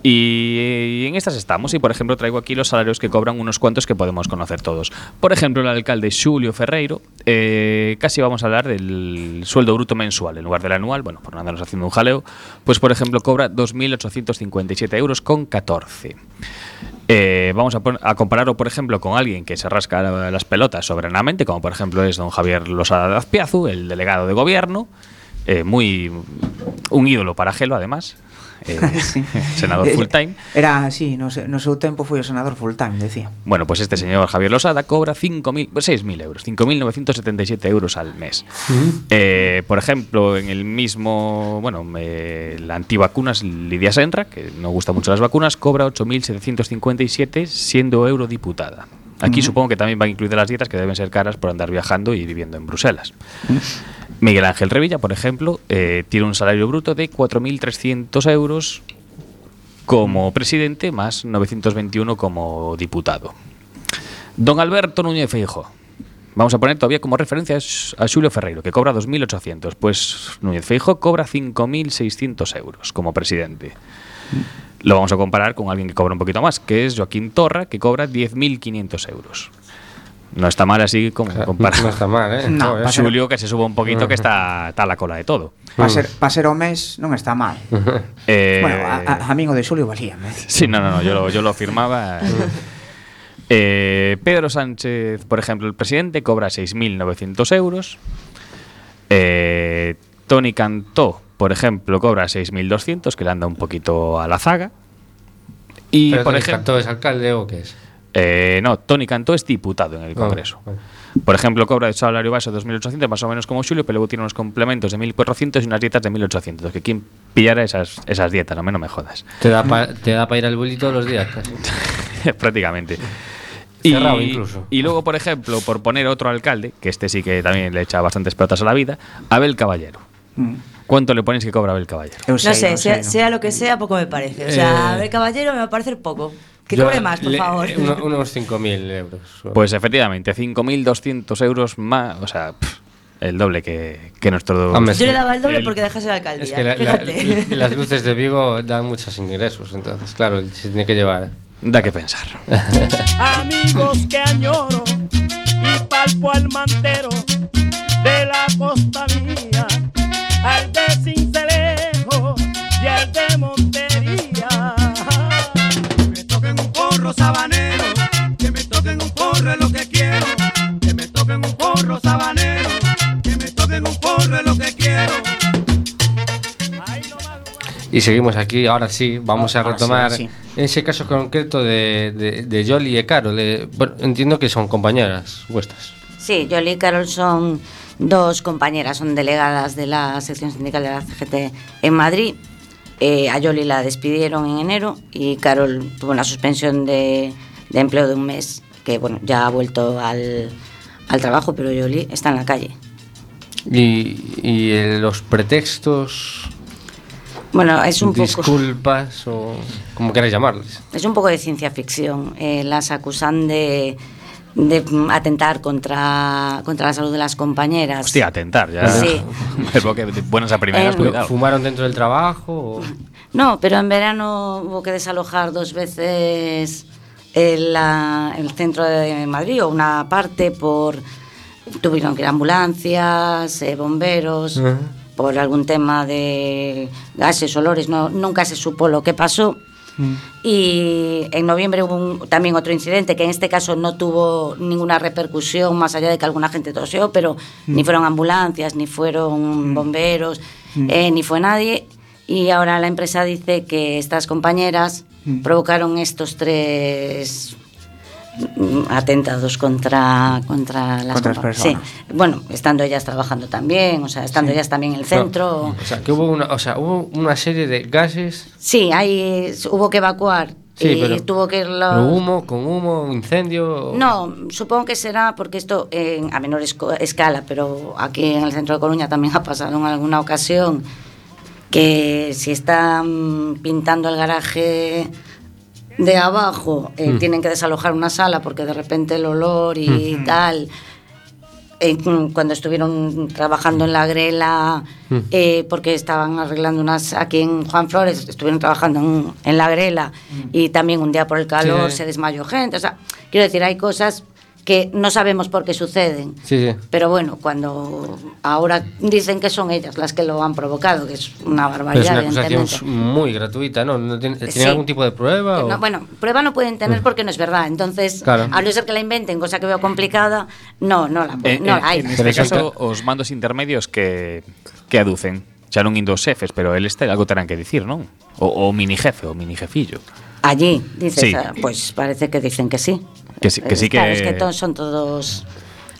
Y en estas estamos, y por ejemplo traigo aquí los salarios que cobran unos cuantos que podemos conocer todos. Por ejemplo, el alcalde Xulio Ferreiro, eh, casi vamos a hablar del sueldo bruto mensual en lugar del anual, bueno, por no andarnos haciendo un jaleo, pues por ejemplo cobra 2.857 euros con 14. Eh, vamos a, a compararlo, por ejemplo, con alguien que se rasca la- las pelotas soberanamente, como por ejemplo es don Javier Losada Azpiazu, el delegado de gobierno, eh, muy un ídolo para Gelo, además, eh, senador full time. Era así, no, sé, no seu tempo foi o senador full time, decía. Bueno, pues este señor Javier Losada cobra 5.000, 6.000 euros, 5.977 euros al mes. Eh, por ejemplo, en el mismo, bueno, eh, la antivacunas Lidia Senra, que no gusta mucho las vacunas, cobra 8.757 siendo eurodiputada. Aquí supongo que también van incluidas las dietas que deben ser caras por andar viajando y viviendo en Bruselas. Miguel Ángel Revilla, por ejemplo, eh, tiene un salario bruto de 4.300 euros como presidente, más 921 como diputado. Don Alberto Núñez Feijo. Vamos a poner todavía como referencia a Julio Ferreiro, que cobra 2.800. Pues Núñez Feijo cobra 5.600 euros como presidente. Lo vamos a comparar con alguien que cobra un poquito más, que es Joaquín Torra, que cobra 10.500 euros. No está mal así como comparar. no está mal, ¿eh? No, Julio que se suba un poquito, que está, está a la cola de todo. Pa ser, pa ser o mes non está mal. Eh, Bueno, a, a, amigo de Xulio valíame. Sí, no, no, no, yo lo, yo lo firmaba. Eh, Pedro Sánchez, por ejemplo, el presidente, cobra 6.900 euros. Eh, Tony Cantó, por ejemplo, cobra 6.200, que le anda un poquito a la zaga. Y, Pero por Tony ejemplo, Cantó es alcalde o qué es? Eh, no, Tony Cantó es diputado en el Ah, Congreso. vale. Por ejemplo, cobra de salario base 2.800, más o menos como Julio, pero luego tiene unos complementos de 1.400 y unas dietas de 1.800. Que quien pillara esas, esas dietas, no, me- no me jodas. Te da para ir al bully todos los días casi. prácticamente. Cerrado incluso. y luego, por ejemplo, por poner otro alcalde, que este sí que también le echa bastantes pelotas a la vida, Abel Caballero. Mm. ¿Cuánto le ponéis que cobra Abel Caballero? No sé, sea, sea lo que sea, poco me parece. O sea, Eh, a ver, caballero, me va a parecer poco. Que Yo cobre más, por le- favor. eh, uno- unos 5.000 euros. Pues efectivamente, 5.200 euros más, o sea, pff, el doble que, que nuestro... Hombre, Yo le daba el doble el- porque dejase la alcaldía. Es que la- la- las luces de Vigo dan muchos ingresos, entonces, claro, se tiene que llevar. Da que pensar. amigos que añoro y palpo al mantero de la costa mía, al de porro sabanero, que me toquen un porro es lo que quiero, que me toquen un porro sabanero, que me toquen un porro es lo que quiero. Y seguimos aquí, ahora sí, vamos a sí, retomar sí. ese caso concreto de, de, de Yoli y Carol. eh, bueno, entiendo que son compañeras vuestras. Sí, Yoli y Carol son dos compañeras, son delegadas de la sección sindical de la CGT en Madrid. Eh, a Yoli la despidieron en enero y Carol tuvo una suspensión de, de empleo de un mes, que bueno, ya ha vuelto al, al trabajo, pero Yoli está en la calle. Y, y eh, los pretextos, Bueno, es un poco... disculpas o como queráis llamarles. Es un poco de ciencia ficción. Eh, las acusan de, de mm, atentar contra, contra la salud de las compañeras. Hostia, atentar, ya. Sí. Porque buenas a primeras, Eh, cuidado. ¿Fumaron dentro del trabajo? o- No, pero en verano hubo que desalojar dos veces el, la- el centro de Madrid o una parte por... Tuvieron que ir ambulancias, eh, bomberos, por algún tema de gases, olores. No, nunca se supo lo que pasó. Y en noviembre hubo un- también otro incidente que en este caso no tuvo ninguna repercusión más allá de que alguna gente tosió, pero ni fueron ambulancias, ni fueron bomberos, eh, ni fue nadie. Y ahora la empresa dice que estas compañeras provocaron estos tres mm, atentados contra, contra las Contra las personas. Sí, bueno, estando ellas trabajando también, o sea, estando ellas también en el centro. O sea, que hubo una, o sea, hubo una serie de gases, Sí, ahí hubo que evacuar. Sí, y pero- tuvo que los- humo, con humo, incendio. No, supongo que será porque esto en- a menor escala, pero aquí en el centro de Coruña también ha pasado en alguna ocasión que si están pintando el garaje de abajo eh, Mm. tienen que desalojar una sala porque de repente el olor y Mm. tal. eh, mm, cuando estuvieron trabajando en la grela, Mm. eh, porque estaban arreglando unas aquí en Juan Flores, estuvieron trabajando en, en la grela y también un día por el calor Sí. se desmayó gente. O sea, quiero decir, hay cosas que no sabemos por qué suceden. Sí, sí. Pero bueno, cuando ahora dicen que son ellas las que lo han provocado, que es una barbaridad. Pero es una acusación muy gratuita, ¿no? ¿No tiene, ¿tiene sí. algún tipo de prueba? O? No, bueno, prueba no pueden tener mm. porque no es verdad. Entonces, claro. a no ser que la inventen, cosa que veo complicada, no, no la eh, no, eh, hay. En este caso, os mandos intermedios que, que aducen. Xa non indo xefes, pero él este algo terán que dicir, non? O, o mini jefe, o mini jefillo. Allí, dices, Sí. ah, pues parece que dicen que sí. Que sí, que sí Claro, es que todos son todos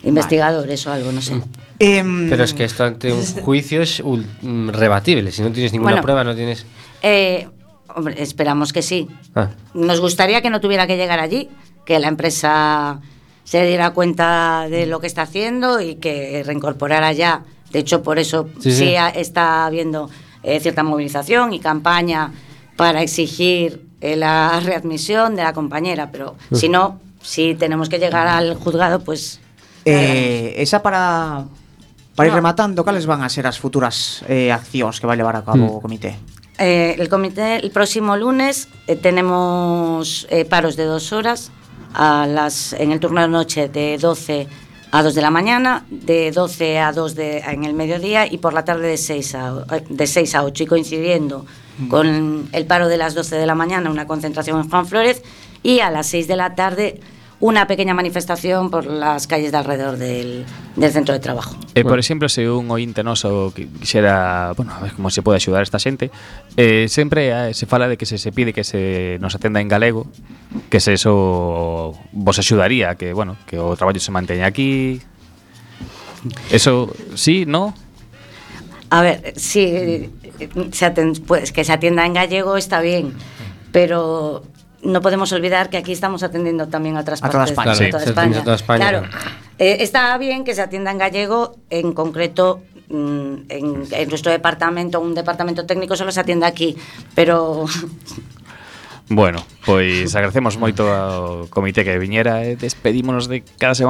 investigadores o algo, no sé. Em, Pero es que esto ante un juicio es mm, rebatible. Si no tienes ninguna Bueno. prueba, no tienes. Eh, hombre, esperamos que sí. Ah, Nos gustaría que no tuviera que llegar allí, que la empresa se diera cuenta de lo que está haciendo y que reincorporara ya. De hecho, por eso Sí, sí, sí. ha- está habiendo eh, cierta movilización y campaña para exigir eh, la readmisión de la compañera, pero Mm. si no, si tenemos que llegar al juzgado, pues Eh, esa para para ir No. rematando, cales van a ser as futuras eh, accións que vai levar a cabo Mm. o comité? Eh, el comité, el próximo lunes eh, tenemos eh, paros de dos horas a las, en el turno de noche de 12 a 2 de la mañana, de 12 a 2 de, en el mediodía y por la tarde de 6 a, de 6 a 8 y coincidiendo con el paro de las 12 de la mañana, una concentración en Juan Flores y a las 6 de la tarde una pequeña manifestación por las calles de alrededor del, del centro de trabajo. E, por exemplo, se un ointe noso que quixera, bueno, a ver como se pode axudar a esta xente, eh, sempre eh, se fala de que se se pide que se nos atenda en galego, que se eso vos axudaría, que, bueno, que o traballo se manteña aquí. Eso, sí, no? A ver, sí, eh, se aten- pues que se atienda en gallego está bien, pero no podemos olvidar que aquí estamos atendiendo también a otras A toda partes, España. a Sí, toda se atiende a toda España. Claro, eh, está bien que se atienda en gallego, en concreto mm, en, en nuestro departamento, un departamento técnico solo se atiende aquí, pero Bueno, pois agradecemos moito ao comité que viñera e despedímonos de cada semana